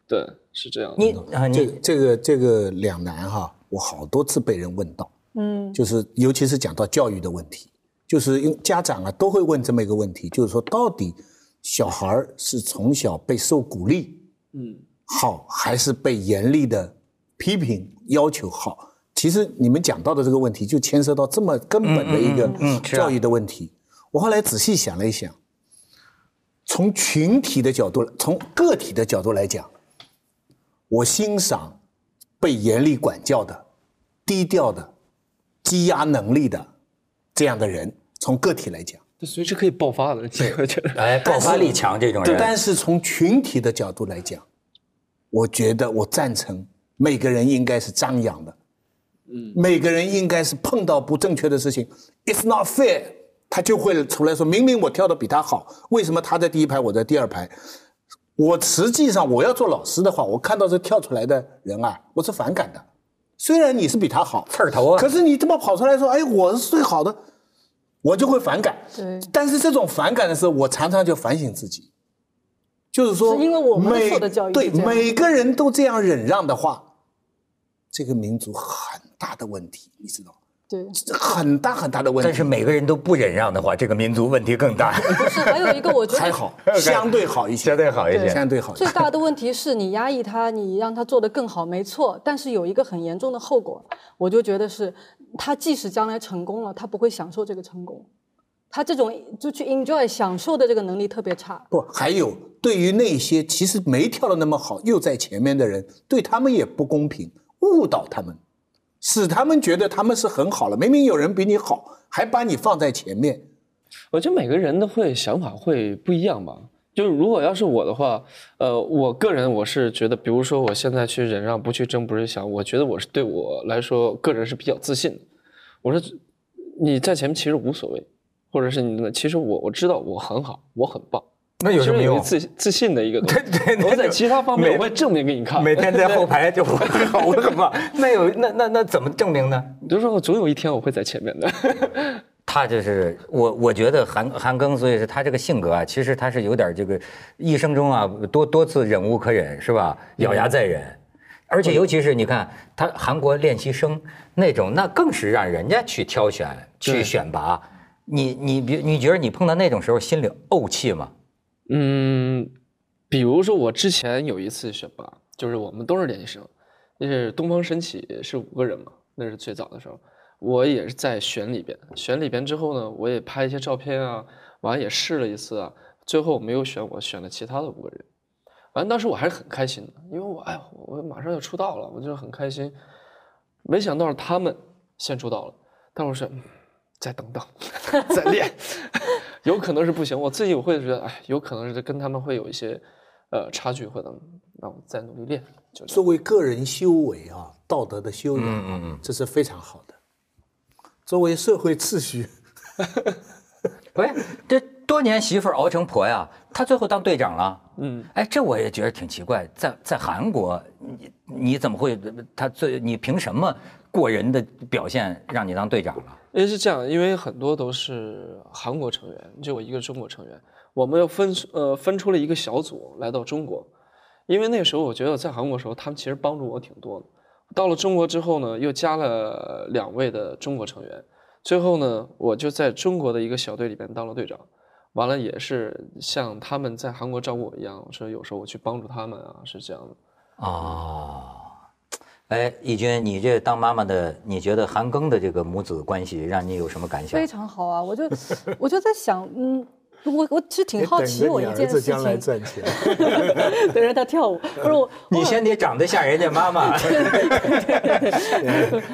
对，是这样的。你啊，这你这个这个两难哈，我好多次被人问到，嗯，就是尤其是讲到教育的问题，就是因为家长啊都会问这么一个问题，就是说到底小孩儿是从小被受鼓励，嗯，好，还是被严厉的批评要求好？其实你们讲到的这个问题，就牵涉到这么根本的一个教育的问题。我后来仔细想了一想，从群体的角度，从个体的角度来讲，我欣赏被严厉管教的、低调的、积压能力的这样的人。从个体来讲，这随时可以爆发的，这个觉得。哎，爆发力强这种人，但是从群体的角度来讲，我觉得我赞成每个人应该是张扬的，嗯，每个人应该是碰到不正确的事情，it's not fair，他就会出来说，明明我跳的比他好，为什么他在第一排，我在第二排？我实际上我要做老师的话，我看到这跳出来的人啊，我是反感的。虽然你是比他好，刺儿头啊可是你这么跑出来说，哎，我是最好的，我就会反感。对但是这种反感的时候，我常常就反省自己，就是说，是因为我们的教育对每个人都这样忍让的话，这个民族很大的问题，你知道吗？对，这很大很大的问题。但是每个人都不忍让的话，这个民族问题更大。不是还有一个我觉得 [laughs] 还好，相对好一些，相对好一些相对好一些最。大的问题是你压抑他，你让他做得更好，没错。但是有一个很严重的后果，我就觉得是，他即使将来成功了，他不会享受这个成功，他这种就去 enjoy 享受的这个能力特别差。不，还有对于那些其实没跳的那么好又在前面的人，对他们也不公平，误导他们，使他们觉得他们是很好了。明明有人比你好，还把你放在前面。我觉得每个人的会想法会不一样吧。就是如果要是我的话，呃，我个人我是觉得，比如说我现在去忍让，不去争，不去想，我觉得我是对我来说，个人是比较自信的。我说你在前面其实无所谓，或者是你其实我我知道我很好，我很棒。那有什么用自自信的一个东西。对对我在其他方面我会证明给你看。每天在后排就我很好，我很棒。那有那那那怎么证明呢？你就说我，总有一天我会在前面的。[laughs] 他就是我，我觉得韩韩庚，所以是他这个性格啊，其实他是有点这个一生中啊多多次忍无可忍，是吧？咬牙再忍，而且尤其是你看他韩国练习生那种，那更是让人家去挑选、去选拔。你你比你觉得你碰到那种时候心里怄气吗？嗯，比如说我之前有一次选拔，就是我们都是练习生，那是东方神起是五个人嘛，那是最早的时候，我也是在选里边，选里边之后呢，我也拍一些照片啊，完了也试了一次啊，最后没有选我，选了其他的五个人，完了当时我还是很开心的，因为我哎我马上要出道了，我就很开心，没想到他们先出道了，但我说。再等等，[laughs] 再练，有可能是不行。我自己我会觉得，哎，有可能是跟他们会有一些呃差距，或者那我再努力练。就作为个人修为啊，道德的修养，嗯嗯嗯这是非常好的。作为社会秩序，不是，这多年媳妇熬成婆呀，她最后当队长了。嗯，哎，这我也觉得挺奇怪，在在韩国，你你怎么会他最你凭什么过人的表现让你当队长了？因为是这样，因为很多都是韩国成员，就我一个中国成员，我们又分呃分出了一个小组来到中国，因为那时候我觉得在韩国的时候，他们其实帮助我挺多的。到了中国之后呢，又加了两位的中国成员，最后呢，我就在中国的一个小队里边当了队长。完了也是像他们在韩国照顾我一样，说有时候我去帮助他们啊，是这样的。哦，哎，义军，你这当妈妈的，你觉得韩庚的这个母子关系让你有什么感想非？常好啊！我就我就在想，嗯，我我其实挺好奇我一件事情，赚钱。等着他跳舞。不是我，你先得长得像人家妈妈，[laughs]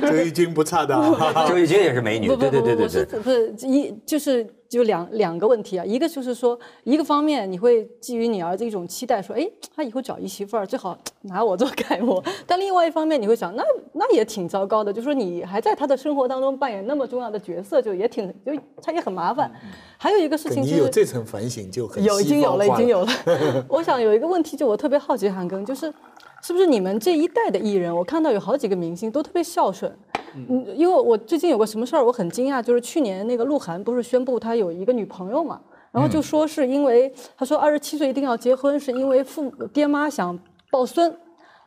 周轶君不差的啊。[laughs] 周轶君也是美女，不不对对对对对。不是一就是就两两个问题啊，一个就是说，一个方面你会基于你儿子一种期待，说，哎，他以后找一媳妇儿最好拿我做楷模，但另外一方面你会想，那那也挺糟糕的，就说你还在他的生活当中扮演那么重要的角色，就也挺就他也很麻烦。还有一个事情就是你有这层反省就很有已经有了，已经有了。[laughs] 了。我想有一个问题，就我特别好奇，韩庚，就是是不是你们这一代的艺人，我看到有好几个明星都特别孝顺。嗯，因为我最近有个什么事儿，我很惊讶，就是去年那个鹿晗不是宣布他有一个女朋友嘛，然后就说是因为他说二十七岁一定要结婚，是因为父母爹妈想抱孙。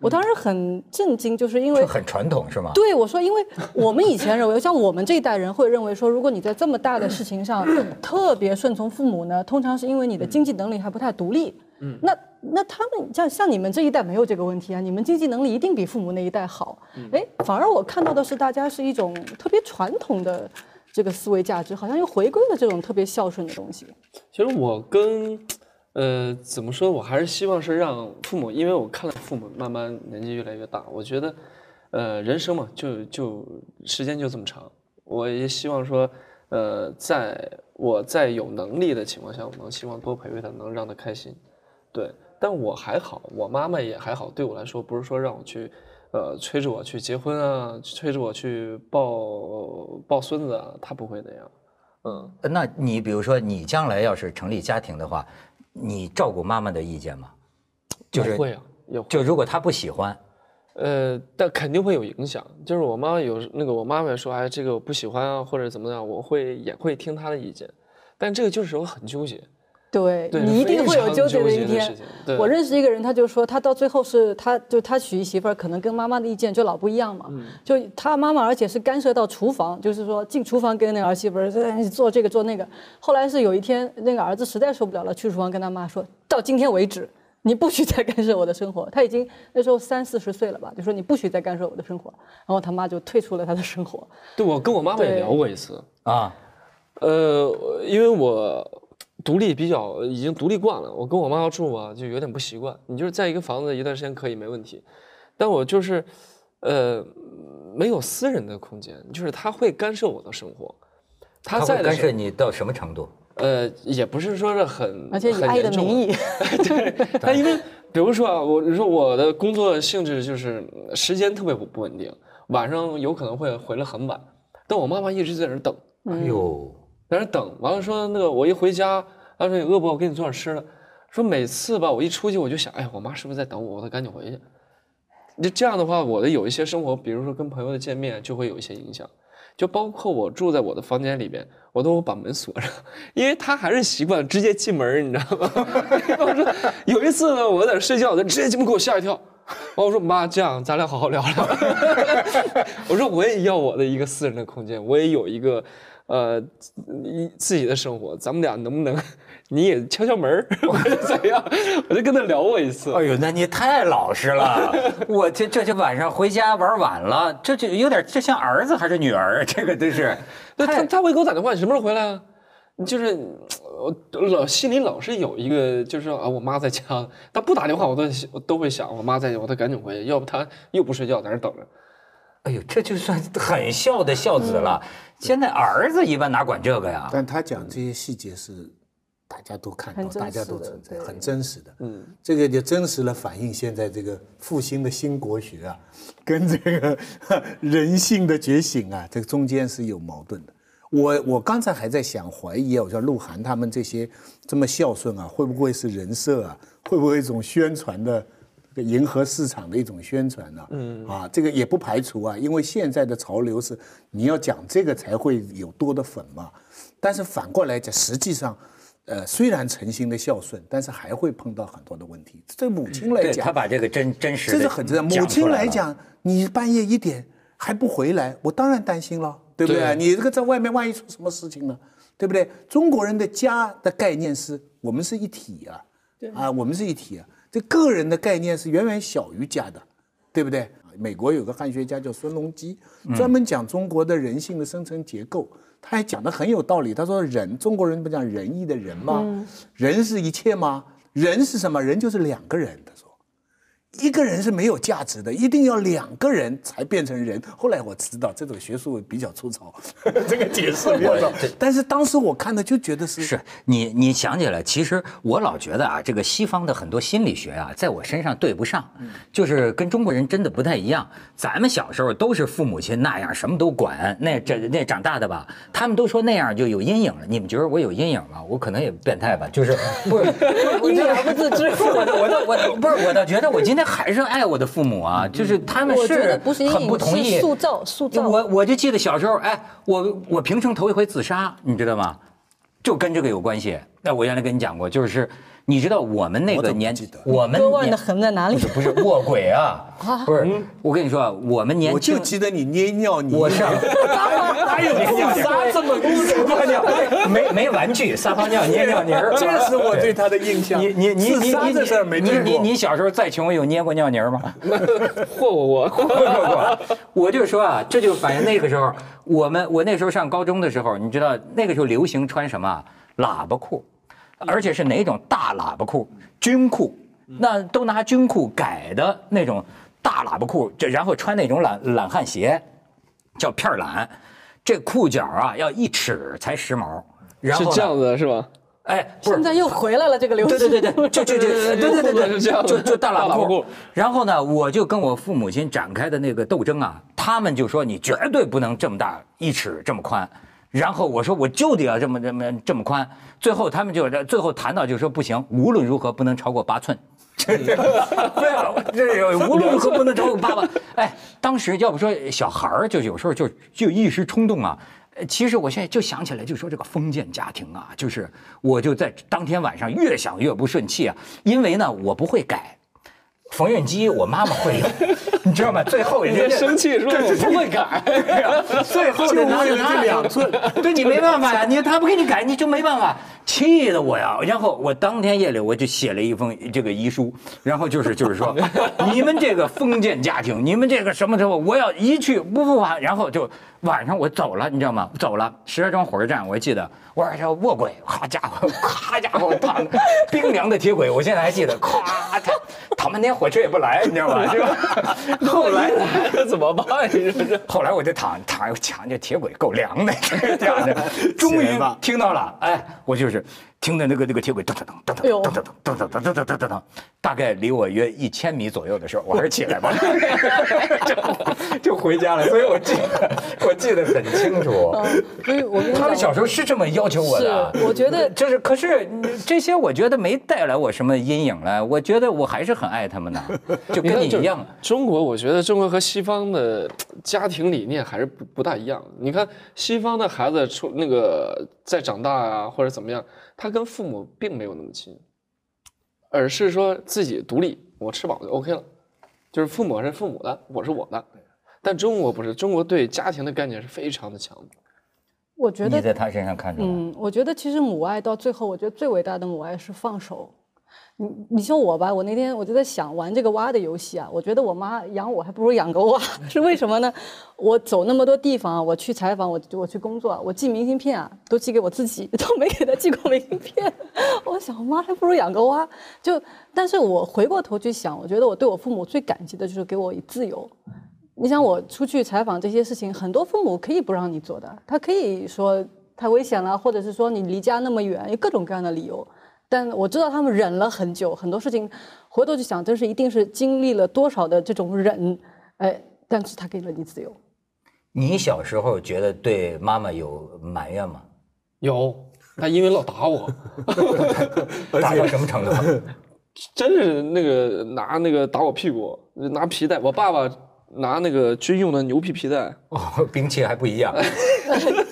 我当时很震惊，就是因为很传统是吗？对，我说，因为我们以前认为，像我们这一代人会认为说，如果你在这么大的事情上 [coughs] 特别顺从父母呢，通常是因为你的经济能力还不太独立。嗯，那那他们像像你们这一代没有这个问题啊，你们经济能力一定比父母那一代好。哎，反而我看到的是大家是一种特别传统的这个思维价值，好像又回归了这种特别孝顺的东西。其实我跟。呃，怎么说？我还是希望是让父母，因为我看了父母慢慢年纪越来越大，我觉得，呃，人生嘛，就就时间就这么长，我也希望说，呃，在我在有能力的情况下，我能希望多陪陪他，能让他开心，对。但我还好，我妈妈也还好，对我来说，不是说让我去，呃，催着我去结婚啊，催着我去抱抱孙子啊，她不会那样，嗯。那你比如说，你将来要是成立家庭的话。你照顾妈妈的意见吗？就是会啊，有就如果她不喜欢，呃，但肯定会有影响。就是我妈妈有那个，我妈妈说，哎，这个我不喜欢啊，或者怎么样，我会也会听她的意见。但这个就是我很纠结。对你一定会有纠结的一天。我认识一个人，他就说他到最后是他就他娶一媳妇儿，可能跟妈妈的意见就老不一样嘛。就他妈妈，而且是干涉到厨房，就是说进厨房跟那个儿媳妇儿做这个做那个。后来是有一天，那个儿子实在受不了了，去厨房跟他妈说到今天为止，你不许再干涉我的生活。他已经那时候三四十岁了吧，就说你不许再干涉我的生活。然后他妈就退出了他的生活。对，我跟我妈妈也聊过一次啊，呃，因为我。独立比较已经独立惯了，我跟我妈妈住嘛，就有点不习惯。你就是在一个房子一段时间可以没问题，但我就是，呃，没有私人的空间，就是他会干涉我的生活。他在干涉你到什么程度？呃，也不是说是很而且以爱的名义。[laughs] 对，他因为比如说啊，我说我的工作性质就是时间特别不不稳定，晚上有可能会回来很晚，但我妈妈一直在那儿等。哎呦。在那等，完了说那个我一回家，他说你饿不？我给你做点吃的。说每次吧，我一出去我就想，哎，我妈是不是在等我？我得赶紧回去。就这样的话，我的有一些生活，比如说跟朋友的见面，就会有一些影响。就包括我住在我的房间里边，我都把门锁上，因为他还是习惯直接进门，你知道吗？[laughs] 我说有一次呢，我在睡觉，他直接进门给我吓一跳。完我说妈，这样咱俩好好聊聊。[laughs] 我说我也要我的一个私人的空间，我也有一个。呃，一自己的生活，咱们俩能不能，你也敲敲门或者怎样？我就跟他聊过一次。哎呦，那你太老实了！[laughs] 我这这就晚上回家玩晚了，这就有点这像儿子还是女儿？这个真是。[laughs] 那他他会给我打电话，你什么时候回来啊？就是我老心里老是有一个，就是啊，我妈在家。他不打电话，我都我都会想，我妈在家，我得赶紧回去，要不他又不睡觉，在那等着。哎呦，这就算很孝的孝子了。现在儿子一般哪管这个呀？但他讲这些细节是大家都看到，大家都存在，很真实的。嗯，这个就真实的反映现在这个复兴的新国学啊，[laughs] 跟这个人性的觉醒啊，这个中间是有矛盾的。我我刚才还在想怀疑啊，我说鹿晗他们这些这么孝顺啊，会不会是人设啊？会不会一种宣传的？迎合市场的一种宣传呢，嗯啊，这个也不排除啊，因为现在的潮流是你要讲这个才会有多的粉嘛。但是反过来讲，实际上，呃，虽然诚心的孝顺，但是还会碰到很多的问题。这母亲来讲，他把这个真真实，这是很真。母亲来讲，你半夜一点还不回来，我当然担心了，对不对？你这个在外面万一出什么事情呢？对不对？中国人的家的概念是我们是一体啊，啊，我们是一体啊。这个人的概念是远远小于家的，对不对？美国有个汉学家叫孙隆基，专门讲中国的人性的生成结构，他还讲的很有道理。他说：“人，中国人不讲仁义的人吗？人是一切吗？人是什么？人就是两个人。他说，一个人是没有价值的，一定要两个人才变成人。后来我知道这种学术比较粗糙，[laughs] 这个解释比较早。但是当时我看的就觉得是是你你想起来，其实我老觉得啊，这个西方的很多心理学啊，在我身上对不上，就是跟中国人真的不太一样。咱们小时候都是父母亲那样，什么都管，那这那长大的吧，他们都说那样就有阴影了。你们觉得我有阴影吗？我可能也变态吧，就是不是阴影而不自知。我不是，我倒觉得我今天还是爱我的父母啊，就是他们是很不，同意塑造塑造。我我就记得小时候，哎，我我平生头一回自杀，你知道吗？就跟这个有关系。那我原来跟你讲过，就是你知道我们那个年我们割腕的痕在哪里？不是卧轨啊，不是。我跟你说啊，我们年我就记得你捏尿泥，我是 [laughs] 哪有自杀这么撒泡尿，没没玩具，撒泡尿捏尿泥儿。这是我对他的印象。你你你你你自杀这事儿没你。你你小时候再穷有捏过尿泥儿吗？[laughs] 嚯我我，不不不，我就说啊，这就反映那个时候，我们我那时候上高中的时候，你知道那个时候流行穿什么啊喇叭裤，而且是哪种大喇叭裤，军裤，那都拿军裤改的那种大喇叭裤，这然后穿那种懒懒汉鞋，叫片儿懒，这裤脚啊要一尺才时髦，然后是这样子的是吧？哎，不是现在又回来了这个流行。对对对对，就就就对对对对，就就大喇叭裤。然后呢，我就跟我父母亲展开的那个斗争啊，他们就说你绝对不能这么大一尺这么宽。然后我说我就得要这么这么这么宽。最后他们就最后谈到就说不行，无论如何不能超过八寸。[laughs] 对啊，这无论如何不能超过八吧。哎，当时要不说小孩儿，就有时候就就一时冲动啊。呃其实我现在就想起来，就说这个封建家庭啊，就是我就在当天晚上越想越不顺气啊，因为呢我不会改。缝纫机我妈妈会用，[laughs] 你知道吗？最后人家生气说我不会改，[laughs] 最后的拿着它两寸，对你没办法呀，你他不给你改，你就没办法，气得我呀。然后我当天夜里我就写了一封这个遗书，然后就是就是说，[laughs] 你们这个封建家庭，你们这个什么什么，我要一去不复返。然后就晚上我走了，你知道吗？走了，石家庄火车站，我还记得，我说这卧轨，好家伙，咔家伙躺冰凉的铁轨，我现在还记得，咵躺躺半天火车也不来，你知道吗？是吧？后来怎么办？你说这后来我就躺躺墙，这铁轨够凉的，这样的，终于听到了，哎，我就是 pleasure. 听的那个那个铁轨噔噔噔噔噔噔噔噔噔噔噔噔噔噔，大概离我约一千米左右的时候，我还是起来吧，就 [laughs] 就回家了，所以我记得我记得很清楚。嗯，所以他们小时候是这么要求我的，是我觉得就是，可是这些我觉得没带来我什么阴影来，我觉得我还是很爱他们的，[laughs] 就跟你一样。中国，我觉得中国和西方的家庭理念还是不不大一样。你看西方的孩子出那个在长大啊，或者怎么样，他跟父母并没有那么亲，而是说自己独立，我吃饱就 OK 了，就是父母是父母的，我是我的。但中国不是，中国对家庭的概念是非常的强的。我觉得你在他身上看出来，嗯，我觉得其实母爱到最后，我觉得最伟大的母爱是放手。你你像我吧，我那天我就在想玩这个蛙的游戏啊，我觉得我妈养我还不如养个蛙，[laughs] 是为什么呢？我走那么多地方，我去采访，我我去工作，我寄明信片啊，都寄给我自己，[laughs] 都没给她寄过明信片。[laughs] 我想，我妈还不如养个蛙。就，但是我回过头去想，我觉得我对我父母最感激的就是给我以自由。你想我出去采访这些事情，很多父母可以不让你做的，他可以说太危险了，或者是说你离家那么远，有各种各样的理由。但我知道他们忍了很久，很多事情回头去想，真是一定是经历了多少的这种忍，哎，但是他给了你自由。你小时候觉得对妈妈有埋怨吗？有，他因为老打我，[laughs] 打到什么程度？[laughs] 真是那个拿那个打我屁股，拿皮带，我爸爸拿那个军用的牛皮皮带，哦，兵器还不一样。[laughs]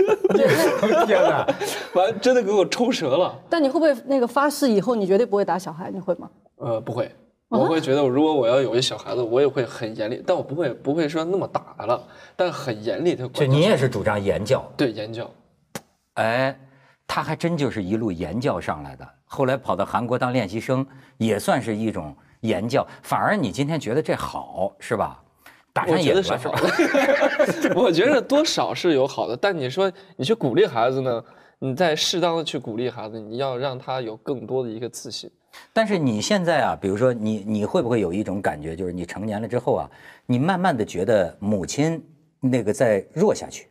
天哪！完真的给我抽折了。但你会不会那个发誓以后你绝对不会打小孩？你会吗？呃，不会，我会觉得如果我要有一小孩子，我也会很严厉，但我不会不会说那么打他了，但很严厉的就管教。你也是主张严教，对严教，哎，他还真就是一路严教上来的。后来跑到韩国当练习生，也算是一种严教。反而你今天觉得这好是吧？打我上觉得是好瘾了是吧？[laughs] 我觉得多少是有好的，但你说你去鼓励孩子呢，你再适当的去鼓励孩子，你要让他有更多的一个自信。但是你现在啊，比如说你你会不会有一种感觉，就是你成年了之后啊，你慢慢的觉得母亲那个在弱下去，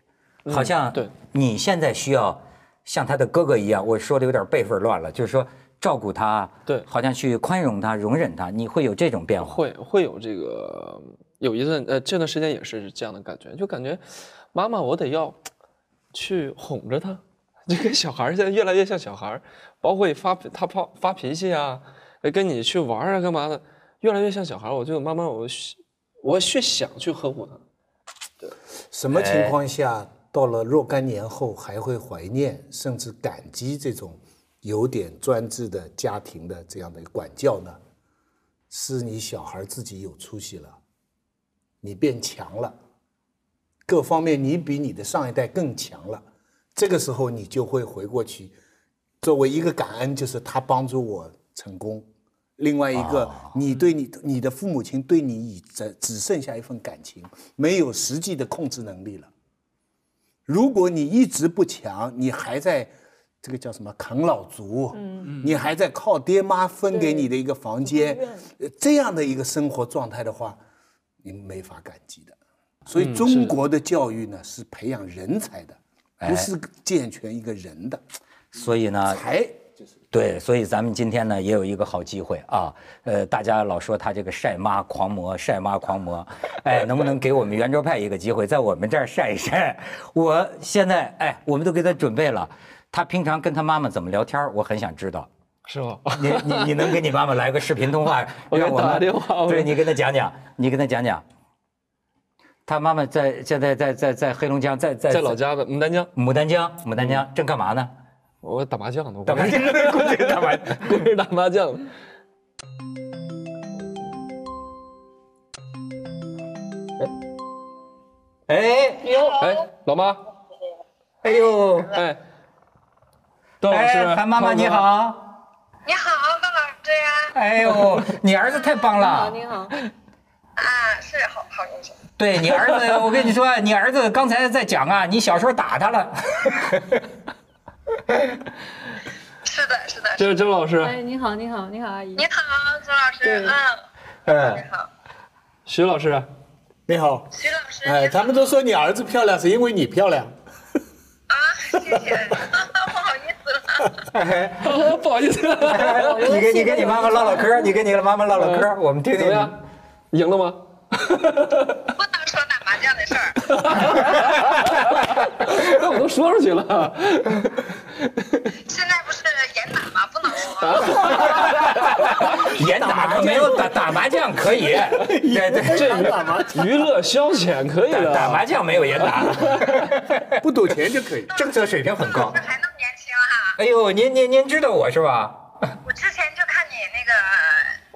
好像对你现在需要像他的哥哥一样，我说的有点辈分乱了，就是说照顾他，对好像去宽容他、容忍他，你会有这种变化？会会有这个，有一段呃这段时间也是这样的感觉，就感觉妈妈我得要去哄着她，[laughs] 这个小孩儿现在越来越像小孩儿，包括发他发发脾气啊，呃跟你去玩啊干嘛的，越来越像小孩儿。我就慢慢我我去想去呵护他。什么情况下到了若干年后还会怀念甚至感激这种有点专制的家庭的这样的管教呢？是你小孩自己有出息了，你变强了，各方面你比你的上一代更强了，这个时候你就会回过去，作为一个感恩，就是他帮助我成功。另外一个，你对你你的父母亲对你已只只剩下一份感情，没有实际的控制能力了。如果你一直不强，你还在这个叫什么啃老族，嗯，你还在靠爹妈分给你的一个房间，呃这样的一个生活状态的话，你没法感激的。所以中国的教育呢是培养人才的，不是健全一个人的。所以呢，才就是对，所以咱们今天呢也有一个好机会啊，呃，大家老说他这个晒妈狂魔，晒妈狂魔，哎，能不能给我们圆桌派一个机会，在我们这儿晒一晒？我现在哎，我们都给他准备了，他平常跟他妈妈怎么聊天儿，我很想知道。是吧？[laughs] 你你你能给你妈妈来个视频通话，[laughs] 我给让我们打电话我对你跟她讲讲，你跟她讲讲。他妈妈在现在在在在黑龙江，在在在老家的牡丹江，牡丹江，牡丹江正干嘛呢？我打麻将呢，我打麻将，估计打麻将。[laughs] 估计打麻将呢。哎哎，老妈，哎呦，哎，段老师，哎，韩妈妈你好。你好，高老师呀、哎呦，你儿子太棒了！你好，啊，是好好优秀。对你儿子，[laughs] 我跟你说，你儿子刚才在讲啊，你小时候打他了。[laughs] 是的，是的。这是周老师，哎，你好，你好，你好，阿姨你。好，周老师。嗯。哎，你嗯，好，徐老师，你好，徐老师。哎，他们都说你儿子漂亮，是因为你漂亮。啊，谢谢，不好意思了。不好意思，[laughs] 你跟你跟你妈妈唠唠嗑，你跟你妈妈唠唠嗑，我们听听。怎么样？赢了吗？不能说打麻将的事儿。[laughs] 那我都说出去了。[laughs] 现在不是严打吗？不能说。严打可没有打打麻将可以，对对，这娱娱乐消遣可以打的。打麻将没有严打，不赌钱就可以。政策水平很高。[laughs] 哎呦，您您您知道我是吧？我之前就看你那个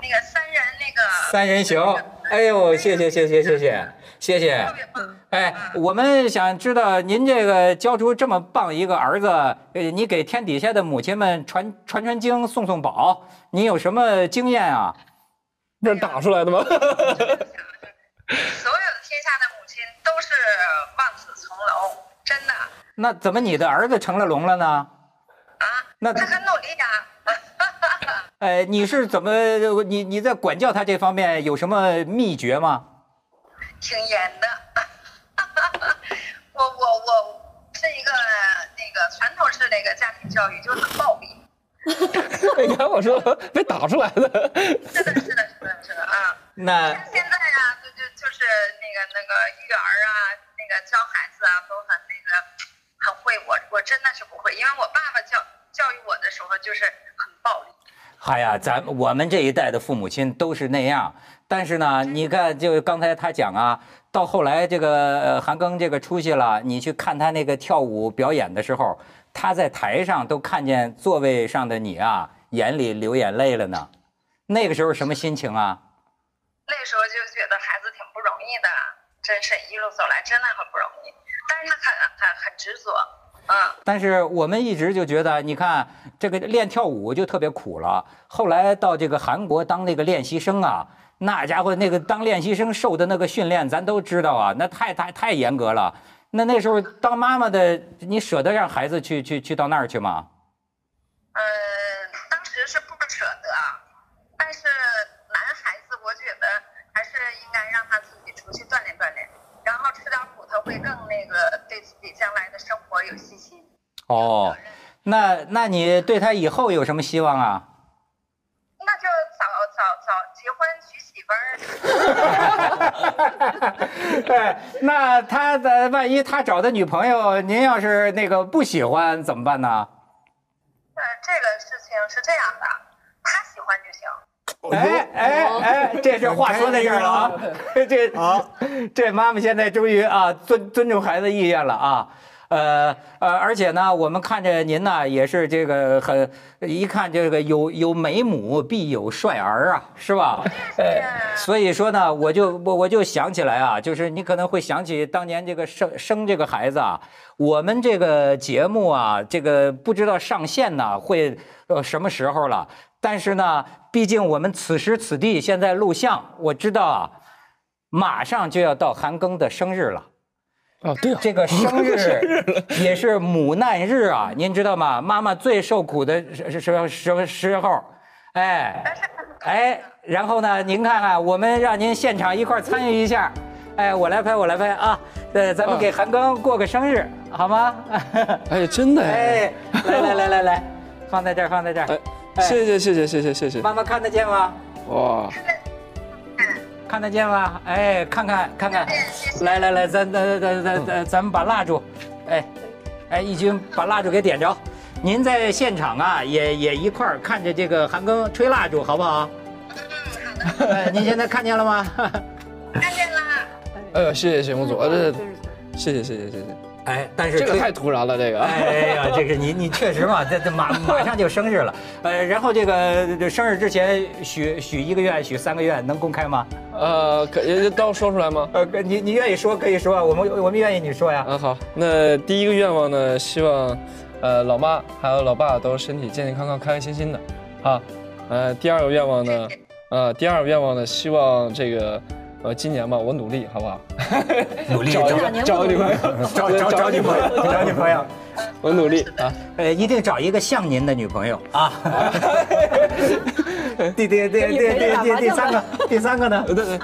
那个三人那个。三人行，哎呦，谢谢谢谢谢谢谢谢特。别棒。哎，我们想知道您这个教出这么棒一个儿子，呃，你给天底下的母亲们传传传经、送送宝，你有什么经验啊？这是打出来的吗？[laughs] 所有的天下的母亲都是望子成龙，真的那怎么你的儿子成了龙了呢？啊。那他很努力呀、[laughs] 呃，你是怎么你你在管教他这方面有什么秘诀吗？挺严的。[laughs] 我我我是一个那个传统式那个家庭教育，就是暴力。[laughs] 你看我说被打出来的。是的，是的，是的，是的啊。那现在呀、就就就是那个那个育儿啊，那个教孩子啊，都很那个很会。我我真的是不会，因为我爸爸教教育我的时候就是很暴力。哎呀，咱我们这一代的父母亲都是那样，但是呢，你看，就刚才他讲啊，到后来这个呃韩庚这个出息了，你去看他那个跳舞表演的时候，他在台上都看见座位上的你啊，眼里流眼泪了呢。那个时候什么心情啊？那时候就觉得孩子挺不容易的，真是一路走来真的很不容易。但是他很很很执着，嗯。但是我们一直就觉得，你看这个练跳舞就特别苦了。后来到这个韩国当那个练习生啊，那家伙那个当练习生受的那个训练，咱都知道啊，那太太太严格了。那那时候当妈妈的，你舍得让孩子去去去到那儿去吗？嗯，当时是不舍得，会更那个对自己将来的生活有信心。哦，那那你对他以后有什么希望啊？那就早早早结婚娶媳妇儿。[laughs] 对，那他的万一他找的女朋友，您要是那个不喜欢怎么办呢？呃，这个事情是这样的。哎哎哎，这是话说在这儿了啊！[laughs] 这啊，这妈妈现在终于啊尊尊重孩子意愿了啊。呃呃，而且呢，我们看着您呢，也是这个很一看这个有有美母必有帅儿啊，是吧？呃，所以说呢，我就我我就想起来啊，就是你可能会想起当年这个生生这个孩子啊，我们这个节目啊，这个不知道上线呢会呃什么时候了，但是呢，毕竟我们此时此地现在录像，我知道啊，马上就要到韩庚的生日了。哦，对啊，这个生日 [laughs] 也是母难日啊，您知道吗？妈妈最受苦的时时时时候，哎哎，然后呢，您看看，我们让您现场一块参与一下，哎，我来拍，我来拍啊，呃，咱们给韩庚过个生日，好吗？[laughs] 哎，真的哎，哎，来来来来来，放在这儿，放在这儿，哎，谢谢谢谢谢谢谢谢，妈妈看得见吗？哇，看得见吗？哎，看看看看，来来来，咱咱咱咱咱咱们把蜡烛，哎，哎，义军把蜡烛给点着。您在现场啊，也也一块儿看着这个韩庚吹蜡烛，好不好？嗯，好的，哎，您现在看见了吗？看见了。哎呦，谢谢节目组，呃这谢谢谢谢谢谢，哎，但是这个太突然了，这个，哎呀，这个你你确实嘛，这这马 [laughs] 马上就生日了，呃，然后这个这生日之前许许一个愿，许三个愿，能公开吗？呃，可也都说出来吗？呃，你你愿意说可以说，我们我们愿意你说呀。嗯，好，那第一个愿望呢，希望，呃，老妈还有老爸都身体健健康康、开开心心的，啊，呃，第二个愿望呢，呃，第二个愿望呢，希望这个，呃，今年吧，我努力，好不好？[laughs] 努力找找找个女朋友，找找找女朋友，找女朋友，[laughs] [laughs] 我努力啊，呃，一定找一个像您的女朋友啊。第第第第第第第三个，第三个呢？对对。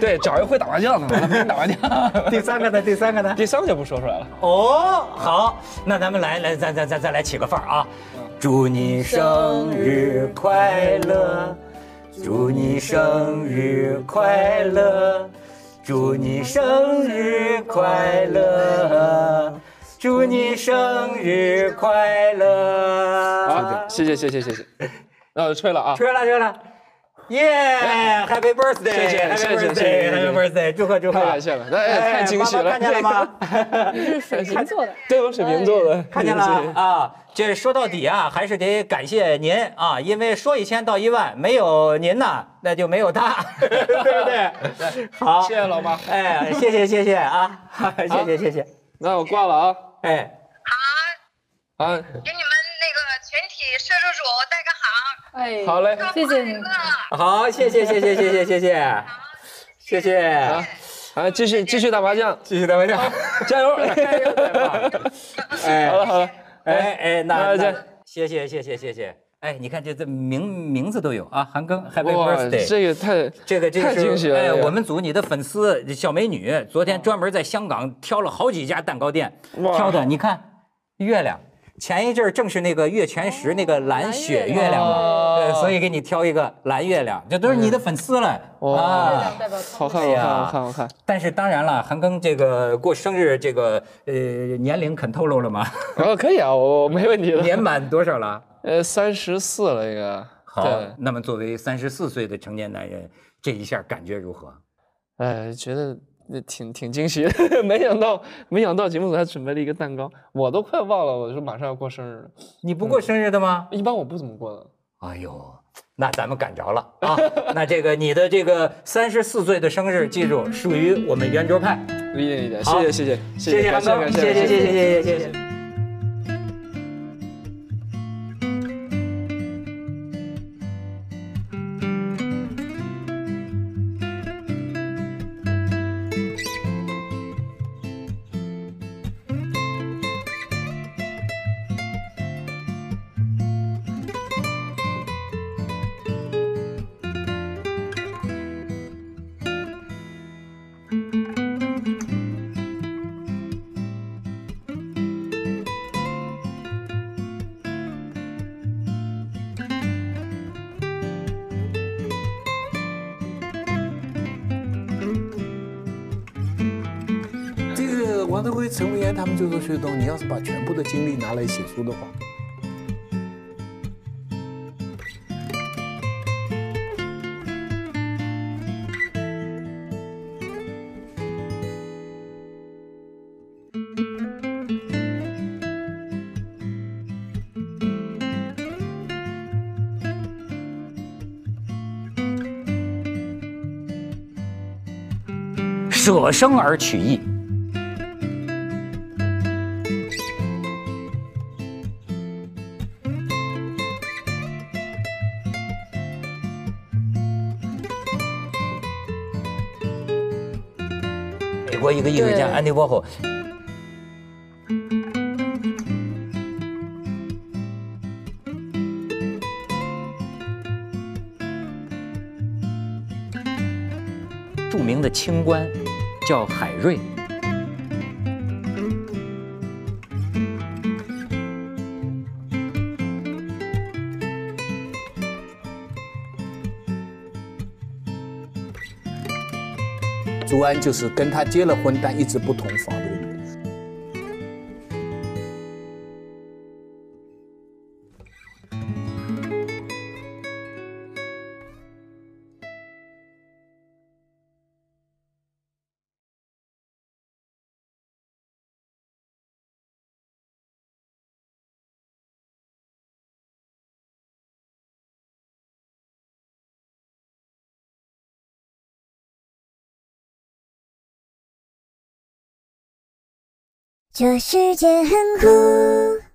对，找一个会打麻将的，打麻将。第三个呢？第三个呢？第三个就不说出来了。哦，好，那咱们来来，咱咱咱再来起个范儿啊！祝你生日快乐，祝你生日快乐，祝你生日快乐，祝你生日快乐！好，谢谢谢谢谢谢，那我就吹了啊。吹 [laughs] 了吹了，耶！Happy birthday！谢谢 Happy 谢谢谢谢 birthday！Happy birthday！祝贺祝贺！太感谢了哎太惊喜了看见了吗？[laughs] 你是水瓶座的，[laughs] 对，我水瓶座的，看见了啊！这说到底啊，还是得感谢您啊，因为说一千道一万，没有您呐，那就没有他，[laughs] 对不对？好，谢谢老妈。哎，谢谢谢谢啊，谢谢谢谢，那我挂了啊。哎，好，啊，给你们那个全体摄制组带个好，哎，好嘞，谢谢。你快乐。好，谢谢谢谢谢谢谢谢。谢谢，啊，啊，继续继续打麻将，继续打麻将，加油！[laughs] 哎好了好了，哎哎，那这谢谢谢谢谢谢，哎，你看这这名名字都有啊，韩庚 Happy，Birthday，这个太这个这个太惊喜了！哎，我们组你的粉丝小美女昨天专门在香港挑了好几家蛋糕店，挑的你看月亮。前一阵儿正是那个月全食那个蓝雪月亮嘛，哦呃，所以给你挑一个蓝月亮，这都是你的粉丝了哇啊。好看好看好看好看。但是当然了，韩庚这个过生日这个呃年龄肯透露了吗？哦，可以啊，我我没问题的。年满多少了？呃，三十四了应该。好，，那么作为三十四岁的成年男人，这一下感觉如何？哎，觉得那挺挺惊喜的，[laughs] 没想到没想到节目组还准备了一个蛋糕，我都快忘了，我说马上要过生日了。你不过生日的吗？一般我不怎么过的。哎呦，那咱们赶着了啊！那这个你的这个三十四岁的生日，记住属于我们圆桌派。理解理解，好谢谢谢谢谢谢韩庚，感谢谢谢谢谢谢谢谢。王德辉、陈文言他们就说薛东，你要是把全部的精力拿来写书的话，舍生而取义。国一个艺术家安迪沃霍，著名的清官叫海瑞。安就是跟他结了婚，但一直不同房的人。这世界很酷。